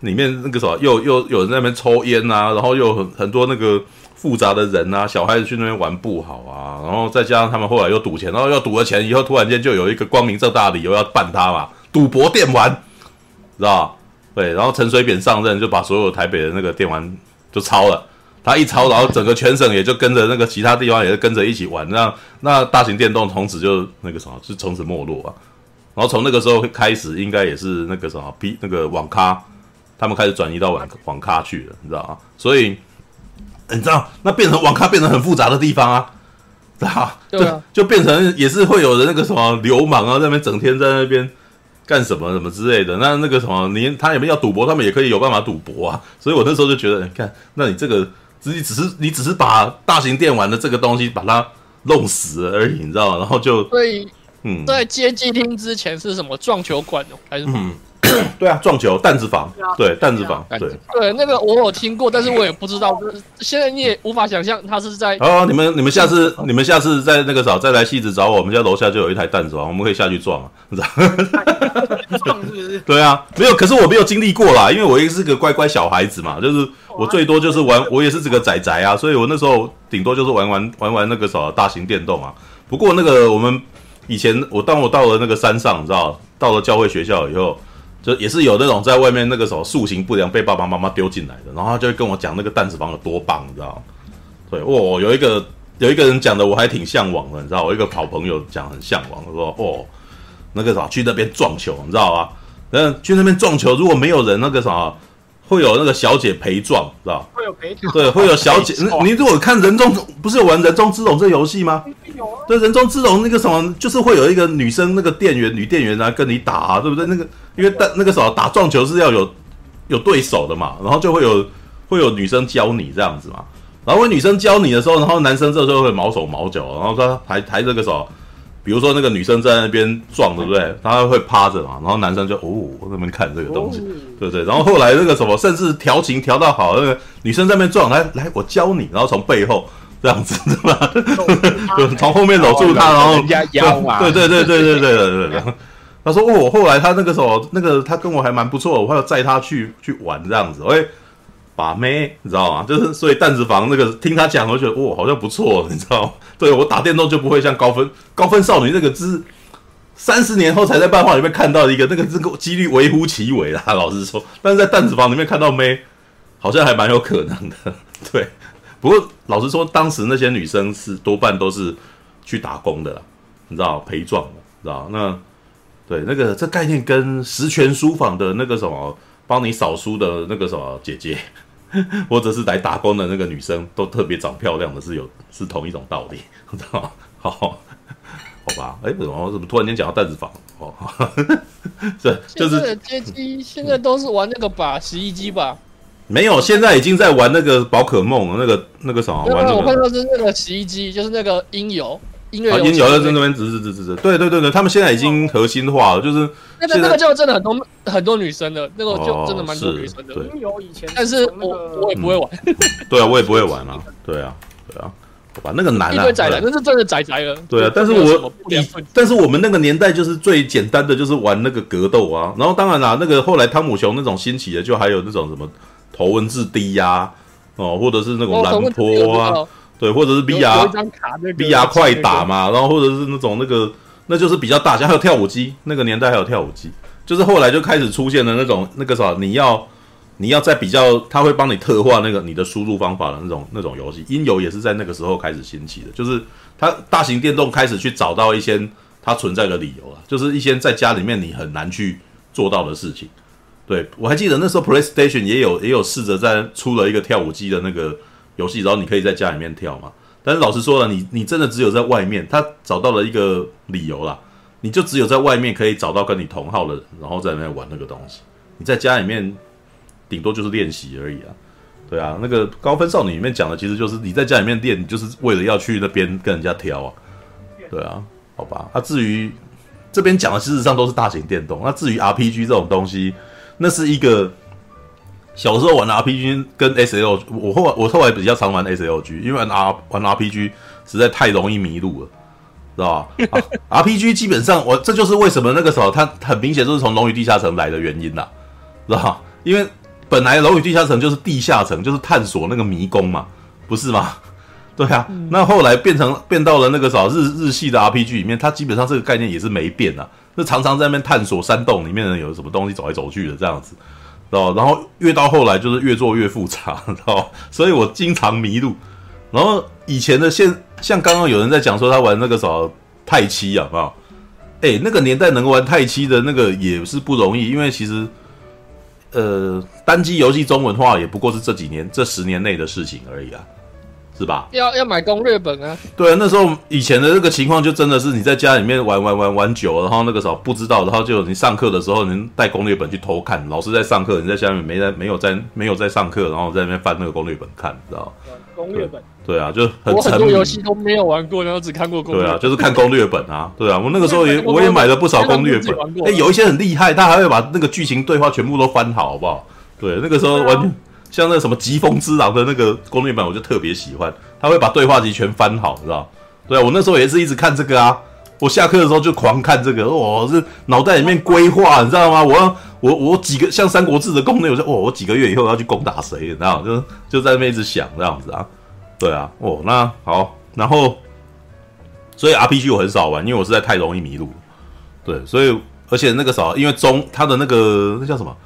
里面那个什么又又有人在那边抽烟啊，然后又很很多那个复杂的人啊，小孩子去那边玩不好啊，然后再加上他们后来又赌钱，然后又赌了钱以后，突然间就有一个光明正大的理由要办他嘛，赌博电玩，知道？对，然后陈水扁上任就把所有台北的那个电玩就抄了，他一抄，然后整个全省也就跟着那个其他地方也是跟着一起玩，那那大型电动从此就那个什么，就从此没落啊。然后从那个时候开始，应该也是那个什么 P 那个网咖，他们开始转移到网网咖去了，你知道吗？所以。你知道，那变成网咖变成很复杂的地方啊，知道对，就就变成也是会有人那个什么流氓啊，在那边整天在那边干什么什么之类的。那那个什么，你他有没有要赌博，他们也可以有办法赌博啊。所以我那时候就觉得，你看，那你这个只只是你只是把大型电玩的这个东西把它弄死了而已，你知道吗？然后就所以，嗯，在街机厅之前是什么撞球馆哦，还是什么？嗯 对啊，撞球弹子房，对弹子房，对对，那个我有听过，但是我也不知道，就是现在你也无法想象他是在哦，你们你们下次你们下次在那个找再来戏子找我，我们家楼下就有一台弹子房，我们可以下去撞啊，你知道？撞是不是？对啊，没有，可是我没有经历过啦，因为我也是个乖乖小孩子嘛，就是我最多就是玩，我也是这个仔仔啊，所以我那时候顶多就是玩玩玩玩那个什么大型电动啊。不过那个我们以前我当我到了那个山上，你知道，到了教会学校以后。就也是有那种在外面那个时候塑形不良被爸爸妈妈丢进来的，然后他就会跟我讲那个弹子房有多棒，你知道吗？对，哦，有一个有一个人讲的我还挺向往的，你知道，我一个好朋友讲很向往，他说哦，那个啥去那边撞球，你知道吗？那去那边撞球，如果没有人那个啥。会有那个小姐陪撞，知道会有陪撞，对，会有小姐。你如果看人中，不是有玩人中之龙这游戏吗？有啊。对，人中之龙那个什么，就是会有一个女生，那个店员女店员来跟你打啊，对不对？那个因为打那个什么打撞球是要有有对手的嘛，然后就会有会有女生教你这样子嘛。然后女生教你的时候，然后男生这时候会毛手毛脚，然后他还抬这个手。比如说那个女生在那边撞，对不对？他会趴着嘛，然后男生就哦在那边看这个东西，对不对？然后后来那个什么，甚至调情调到好，那个女生在那边撞，来来，我教你，然后从背后这样子，对吧？从后面搂住她，然后人家腰嘛，对对对对对对对对。他说哦，后来他那个时候那个他跟我还蛮不错，我还要载他去去玩这样子，哎。把妹，你知道吗？就是所以弹子房那个听他讲，我觉得哇，好像不错，你知道吗？对我打电动就不会像高分高分少女那个，只三十年后才在漫画里面看到一个，那个这个几率微乎其微啦。老实说，但是在弹子房里面看到妹，好像还蛮有可能的。对，不过老实说，当时那些女生是多半都是去打工的，你知道陪撞的，知道那对那个这概念跟十全书房的那个什么帮你扫书的那个什么姐姐。或者是来打工的那个女生都特别长漂亮的，是有是同一种道理，知道吗？好，好吧，哎，怎么怎么突然间讲到弹子房？哦，这就是街机，现在都是玩那个吧，洗衣机吧？没有，现在已经在玩那个宝可梦，那个那个什么？玩那个、我看到是那个洗衣机，就是那个音游。音乐音游在那边，指指指指指，对对对对，他们现在已经核心化了，就是那个那个就真的很多很多女生的，那个就真的蛮多女生的。音游以前，但是我我也不会玩。对啊，我也不会玩啊。对啊，对啊，好吧，那个难啊。一堆宅男，那是真的宅宅了。对啊，但是我但是我们那个年代就是最简单的，就是玩那个格斗啊。然后当然啦，那个后来汤姆熊那种兴起的，就还有那种什么头文字 D 呀，哦，或者是那种蓝波啊。对，或者是 VR，VR 快打嘛，然后或者是那种那个，那就是比较大，型还有跳舞机，那个年代还有跳舞机，就是后来就开始出现了那种那个啥，你要你要在比较，他会帮你特化那个你的输入方法的那种那种游戏，音游也是在那个时候开始兴起的，就是它大型电动开始去找到一些它存在的理由了，就是一些在家里面你很难去做到的事情。对，我还记得那时候 PlayStation 也有也有试着在出了一个跳舞机的那个。游戏，然后你可以在家里面跳嘛。但是老实说了，你你真的只有在外面，他找到了一个理由啦，你就只有在外面可以找到跟你同号的人，然后在那边玩那个东西。你在家里面顶多就是练习而已啊。对啊，那个高分少女里面讲的其实就是你在家里面练，就是为了要去那边跟人家挑啊。对啊，好吧。那、至于这边讲的，事实上都是大型电动。那至于 RPG 这种东西，那是一个。小时候玩 RPG 跟 SL，我后来我后来比较常玩 SLG，因为玩 R 玩 RPG 实在太容易迷路了，知道吧、啊？RPG 基本上我这就是为什么那个时候它很明显就是从《龙与地下城》来的原因啦，知道吧？因为本来《龙与地下城》就是地下城，就是探索那个迷宫嘛，不是吗？对啊，嗯、那后来变成变到了那个啥日日系的 RPG 里面，它基本上这个概念也是没变啊，那常常在那边探索山洞里面有什么东西走来走去的这样子，哦？然后越到后来就是越做越复杂，知道？所以我经常迷路。然后以前的现像刚刚有人在讲说他玩那个什么太七啊，啊？哎，那个年代能玩太七的那个也是不容易，因为其实。呃，单机游戏中文化也不过是这几年、这十年内的事情而已啊，是吧？要要买攻略本啊。对啊，那时候以前的那个情况就真的是你在家里面玩玩玩玩久了，然后那个时候不知道，然后就你上课的时候，你带攻略本去偷看，老师在上课，你在下面没在没有在没有在上课，然后在那边翻那个攻略本看，知道 攻略本。对啊，就很我很多游戏都没有玩过，然后只看过攻略。对啊，就是看攻略本啊。对啊，我那个时候也 我也买了不少攻略本。哎，有一些很厉害，他还会把那个剧情对话全部都翻好，好不好？对，那个时候完全像那什么《疾风之狼》的那个攻略版，我就特别喜欢。他会把对话集全翻好，知道？对啊，我那时候也是一直看这个啊。我下课的时候就狂看这个，哦，是脑袋里面规划，你知道吗？我要我我几个像《三国志》的攻略，我就哦，我几个月以后要去攻打谁，你知道？就就在那边一直想这样子啊。对啊，哦，那好，然后所以 RPG 我很少玩，因为我实在太容易迷路。对，所以而且那个时候，因为中他的那个那叫什么？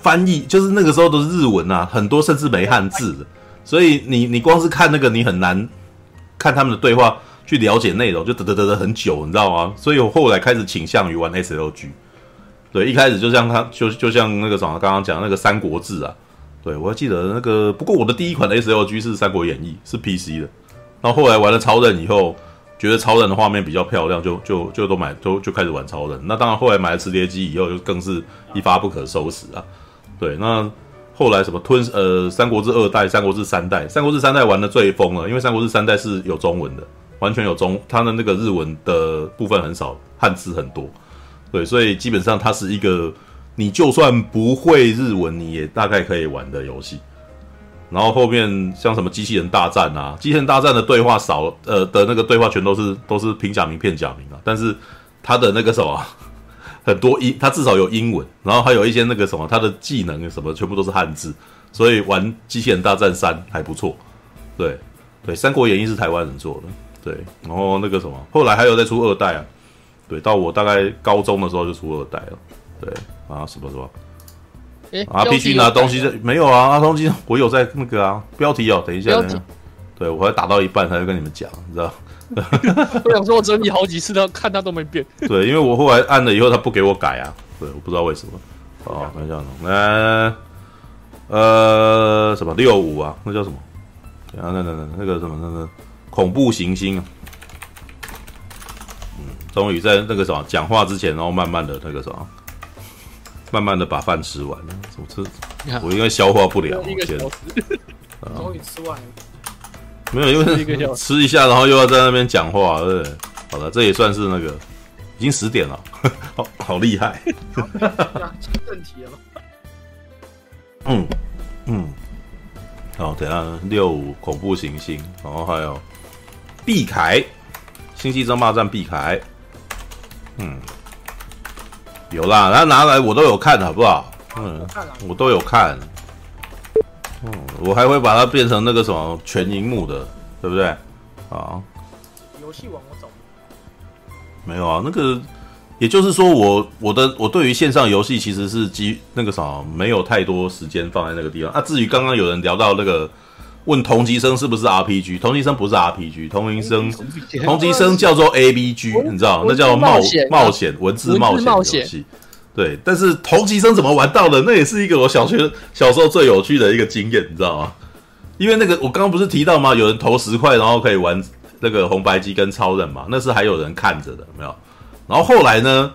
翻译就是那个时候都是日文啊，很多甚至没汉字的，所以你你光是看那个你很难看他们的对话去了解内容，就得得得得很久，你知道吗？所以我后来开始倾向于玩 SLG，对，一开始就像他就就像那个什么刚刚讲那个《三国志》啊，对我还记得那个，不过我的第一款 SLG 是《三国演义》，是 PC 的，然后后来玩了超人以后，觉得超人的画面比较漂亮，就就就都买都就开始玩超人。那当然后来买了磁碟机以后，就更是一发不可收拾啊。对，那后来什么吞呃《三国志二代》《三国志三代》《三国志三代》玩的最疯了，因为《三国志三代》是有中文的，完全有中，它的那个日文的部分很少，汉字很多。对，所以基本上它是一个你就算不会日文，你也大概可以玩的游戏。然后后面像什么机器人大战啊，机器人大战的对话少，呃的那个对话全都是都是平假名片假名啊，但是它的那个什么。很多英，他至少有英文，然后还有一些那个什么，他的技能什么全部都是汉字，所以玩《机器人大战三》还不错。对，对，《三国演义》是台湾人做的，对，然后那个什么，后来还有在出二代啊，对，到我大概高中的时候就出二代了，对啊，什么什么，啊，必须拿东西在没有啊？拿，东西我有在那个啊，标题哦，等一下，等一下，对我还打到一半才会跟你们讲，你知道。我想说，我整理好几次，他看他都没变。对，因为我后来按了以后，他不给我改啊。对，我不知道为什么。哦，看一下，来，呃，什么六五啊？那叫什么？等下，那那那那个什么那个恐怖行星啊。嗯，终于在那个什么讲话之前，然后慢慢的那个什么，慢慢的把饭吃完了。怎么吃？我应该消化不了。一个小时，终于吃完了。没有，因为 吃一下，然后又要在那边讲话，对不对？好了，这也算是那个，已经十点了，好好厉害。正题了。嗯嗯，好，等下六五恐怖行星，然后还有碧凯星际争霸战碧凯，嗯，有啦，他拿来我都有看，好不好？嗯，我都有看。嗯，我还会把它变成那个什么全荧幕的，对不对？啊，游戏王我找没有啊，那个也就是说我，我我的我对于线上游戏其实是基那个啥，没有太多时间放在那个地方啊。至于刚刚有人聊到那个问同级生是不是 RPG，同级生不是 RPG，同级生同级生叫做 ABG，你知道，那叫冒冒险文字冒险游戏。对，但是同级生怎么玩到的？那也是一个我小学小时候最有趣的一个经验，你知道吗？因为那个我刚刚不是提到吗？有人投十块，然后可以玩那个红白机跟超人嘛？那是还有人看着的，没有？然后后来呢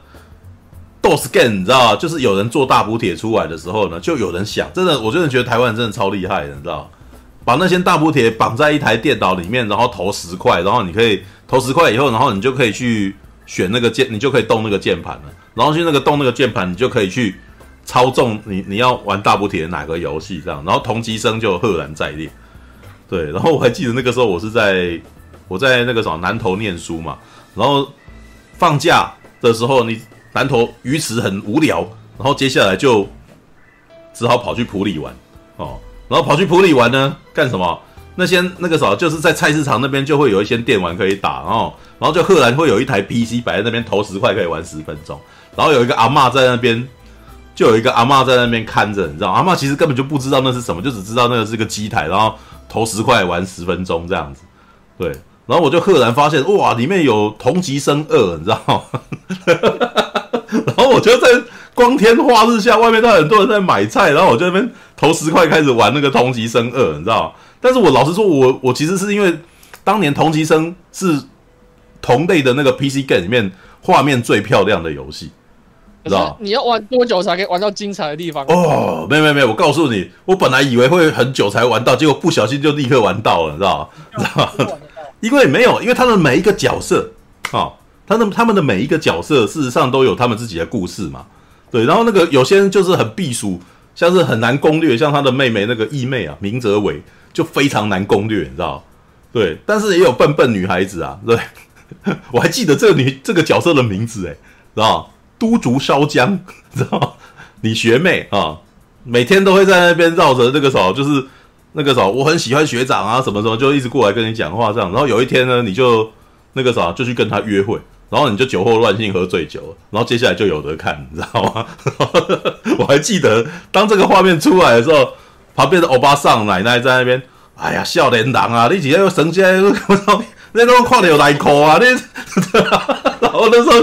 ？DOS game 你知道吗？就是有人做大补贴出来的时候呢，就有人想，真的，我真的觉得台湾真的超厉害的，你知道？把那些大补贴绑在一台电脑里面，然后投十块，然后你可以投十块以后，然后你就可以去选那个键，你就可以动那个键盘了。然后去那个动那个键盘，你就可以去操纵你你要玩大补铁的哪个游戏这样。然后同级生就赫然在列，对。然后我还记得那个时候我是在我在那个什么南投念书嘛。然后放假的时候，你南投鱼池很无聊，然后接下来就只好跑去埔里玩哦。然后跑去埔里玩呢，干什么？那些那个什么，就是在菜市场那边就会有一些电玩可以打，哦然后就赫然会有一台 PC 摆在那边，投十块可以玩十分钟。然后有一个阿嬷在那边，就有一个阿嬷在那边看着，你知道，阿嬷其实根本就不知道那是什么，就只知道那个是个机台，然后投十块玩十分钟这样子。对，然后我就赫然发现，哇，里面有同级生二，你知道吗？然后我就在光天化日下，外面都很多人在买菜，然后我就在那边投十块开始玩那个同级生二，你知道吗？但是我老实说，我我其实是因为当年同级生是同类的那个 PC game 里面画面最漂亮的游戏，知道你要玩多久才可以玩到精彩的地方？哦，没有没有没有，我告诉你，我本来以为会很久才玩到，结果不小心就立刻玩到了，你知道吗？知道吗？因为没有，因为他的每一个角色啊。他的他们的每一个角色，事实上都有他们自己的故事嘛，对。然后那个有些人就是很避暑，像是很难攻略，像他的妹妹那个义妹啊，明哲伟就非常难攻略，你知道？对。但是也有笨笨女孩子啊，对。我还记得这个女这个角色的名字，诶，知道？都竹烧浆，知道吗？你学妹啊，每天都会在那边绕着那个时候，就是那个时候，我很喜欢学长啊，什么什么，就一直过来跟你讲话这样。然后有一天呢，你就那个啥，就去跟他约会。然后你就酒后乱性喝醉酒，然后接下来就有得看，你知道吗？我还记得当这个画面出来的时候，旁边的欧巴桑奶奶在那边，哎呀，少年郎啊，你几天又生气，我操，那都跨的有内裤啊，那，然后那时候，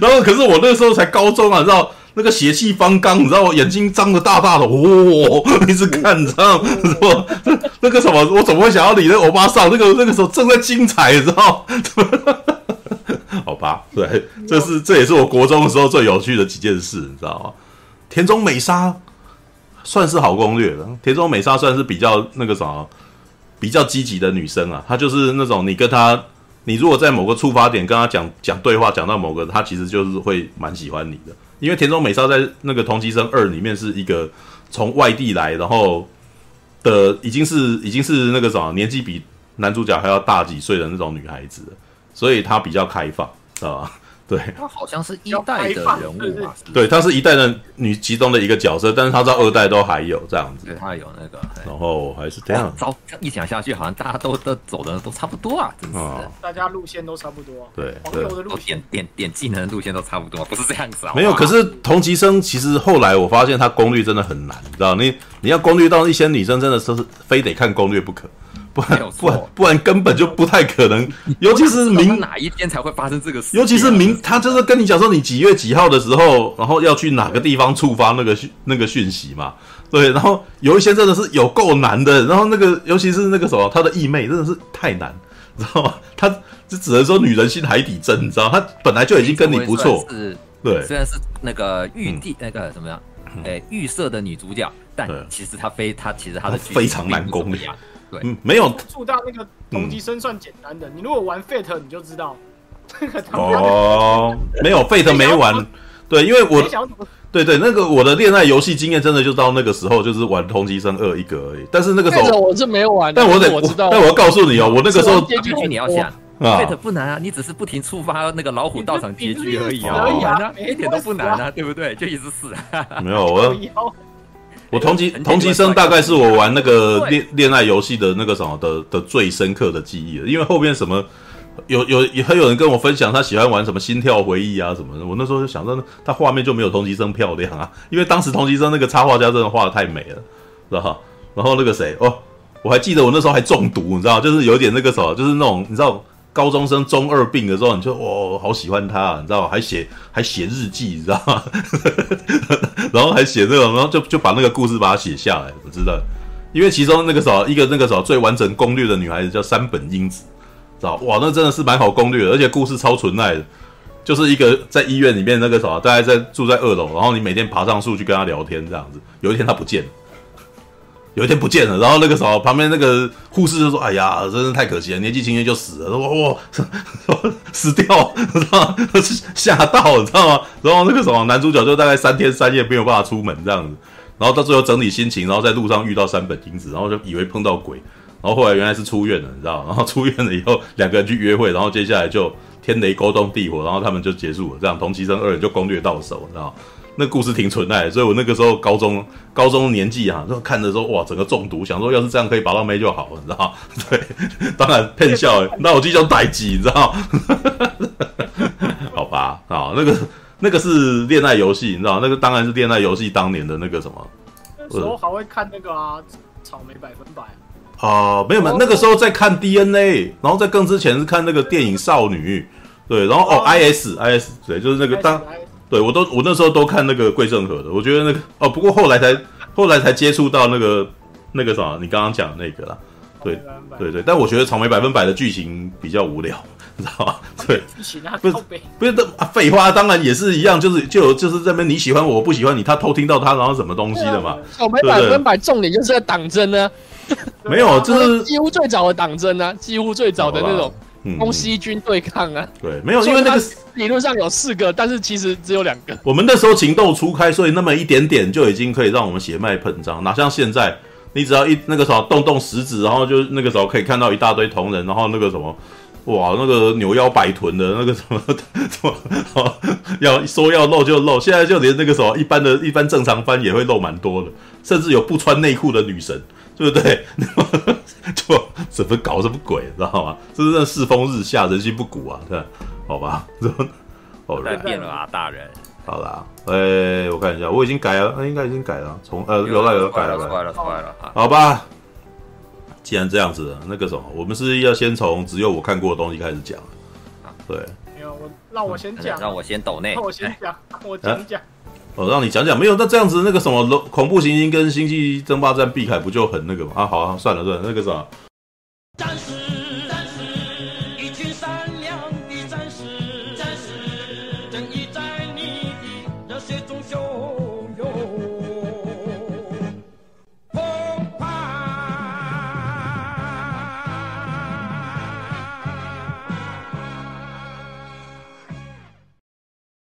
然后可是我那时候才高中啊，你知道那个血气方刚，你知道我眼睛张的大大的，哦，一直看，你知道吗？那个什么，我怎么会想要理那欧巴桑？那个那个时候正在精彩，你知道？好吧，对，这是这也是我国中的时候最有趣的几件事，你知道吗？田中美沙算是好攻略了，田中美沙算是比较那个什么，比较积极的女生啊。她就是那种你跟她，你如果在某个触发点跟她讲讲对话，讲到某个，她其实就是会蛮喜欢你的。因为田中美沙在那个同级生二里面是一个从外地来，然后的已经是已经是那个什么年纪比男主角还要大几岁的那种女孩子。所以她比较开放，知道吧？对，他好像是一代的人物嘛。对，他是一代的女其中的一个角色，但是他在二代都还有这样子。对，他有那个。然后还是这样。糟，一讲下去，好像大家都都走的都差不多啊，真是。大家路线都差不多。对，黄油的路线，点点点技能的路线都差不多，不是这样子啊。没有，可是同级生其实后来我发现他攻略真的很难，你知道？你你要攻略到一些女生，真的是非得看攻略不可。不然不然不然根本就不太可能，尤其是明哪一天才会发生这个事？尤其是明他就是跟你讲说你几月几号的时候，然后要去哪个地方触发那个讯那个讯息嘛？对，然后有一些真的是有够难的，然后那个尤其是那个什么，他的义妹真的是太难，你知道吗？他就只能说女人心海底针，你知道？他本来就已经跟你不错，是，对，虽然是那个玉帝那个怎么样？哎，预设的女主角，但其实她非她其实她的非常难攻略。对，嗯，没有。触到那个同级生算简单的，嗯、你如果玩 Fate 你就知道，哦，没有 Fate 没玩，对，因为我，对对，那个我的恋爱游戏经验真的就到那个时候，就是玩同级生二一个而已。但是那个时候我是没有玩，但我得我知道，但我要告诉你哦，我那个时候结局你要想，Fate 不难啊，你只是不停触发那个老虎道场结局而已啊，一点都不难啊，对不对？就一直死，没有我。我同级同级生大概是我玩那个恋恋爱游戏的那个什么的的最深刻的记忆了，因为后面什么有有也很有人跟我分享他喜欢玩什么心跳回忆啊什么的，我那时候就想说，他画面就没有同级生漂亮啊，因为当时同级生那个插画家真的画的太美了，知道吧？然后那个谁哦，我还记得我那时候还中毒，你知道，就是有点那个什么，就是那种你知道。高中生中二病的时候，你就哇，好喜欢他，啊，你知道吗？还写还写日记，你知道吗？然后还写这种，然后就就把那个故事把它写下来，我知道。因为其中那个时候一个那个时候最完整攻略的女孩子叫山本英子，知道哇，那真的是蛮好攻略的，而且故事超纯爱的，就是一个在医院里面那个什么，大概在住在二楼，然后你每天爬上树去跟他聊天这样子。有一天他不见了。有一天不见了，然后那个时候旁边那个护士就说：“哎呀，真是太可惜了，年纪轻轻就死了。”说：“哇，死掉，知道吗？吓到，你知道吗？”然后那个什么男主角就大概三天三夜没有办法出门这样子，然后到最后整理心情，然后在路上遇到山本英子，然后就以为碰到鬼，然后后来原来是出院了，你知道？然后出院了以后两个人去约会，然后接下来就天雷勾动地火，然后他们就结束了，这样同期生二人就攻略到手，你知道吗？那故事挺存在的，所以我那个时候高中高中年纪啊，就看的时候哇，整个中毒，想说要是这样可以把到妹就好了，你知道？对，当然骗笑，那我就叫代机，你知道？好吧，啊，那个那个是恋爱游戏，你知道？那个当然是恋爱游戏当年的那个什么？那时候还会看那个啊，草莓百分百。啊、呃，没有没有，那个时候在看 DNA，然后在更之前是看那个电影少女，对，然后哦，IS IS，对，就是那个当，对我都我那时候都看那个桂正和的，我觉得那个哦，不过后来才后来才接触到那个那个什么，你刚刚讲的那个啦，对对对，但我觉得草莓百分百的剧情比较无聊，你知道吗？对，不是不是的废话，当然也是一样，就是就有就是这边你喜欢我，我不喜欢你，他偷听到他然后什么东西的嘛，草莓百分百重点就是在党争呢。没有，这是几乎最早的党争啊，几乎最早的那种东西军对抗啊。对，没有，因为那个理论上有四个，但是其实只有两个。我们那时候情窦初开，所以那么一点点就已经可以让我们血脉喷张，哪像现在，你只要一那个时候动动食指，然后就那个时候可以看到一大堆同人，然后那个什么，哇，那个扭腰摆臀的那个什么 什么，要说要露就露，现在就连那个什么一般的一般正常番也会露蛮多的，甚至有不穿内裤的女神。对不对？就怎么搞什么鬼，知道吗？这是那世风日下，人心不古啊！对，好吧。哦，变了啊，大人。好啦，哎，我看一下，我已经改了，应该已经改了。从呃，有了有了，改了改了改了。好吧，既然这样子，那个什么，我们是要先从只有我看过的东西开始讲。对。没有，我让我先讲，让我先抖内，让我先讲，我讲讲。哦，让你讲讲，没有，那这样子，那个什么，龙恐怖行星跟星际争霸战，碧海不就很那个吗？啊，好啊，算了算了，那个啥，战士。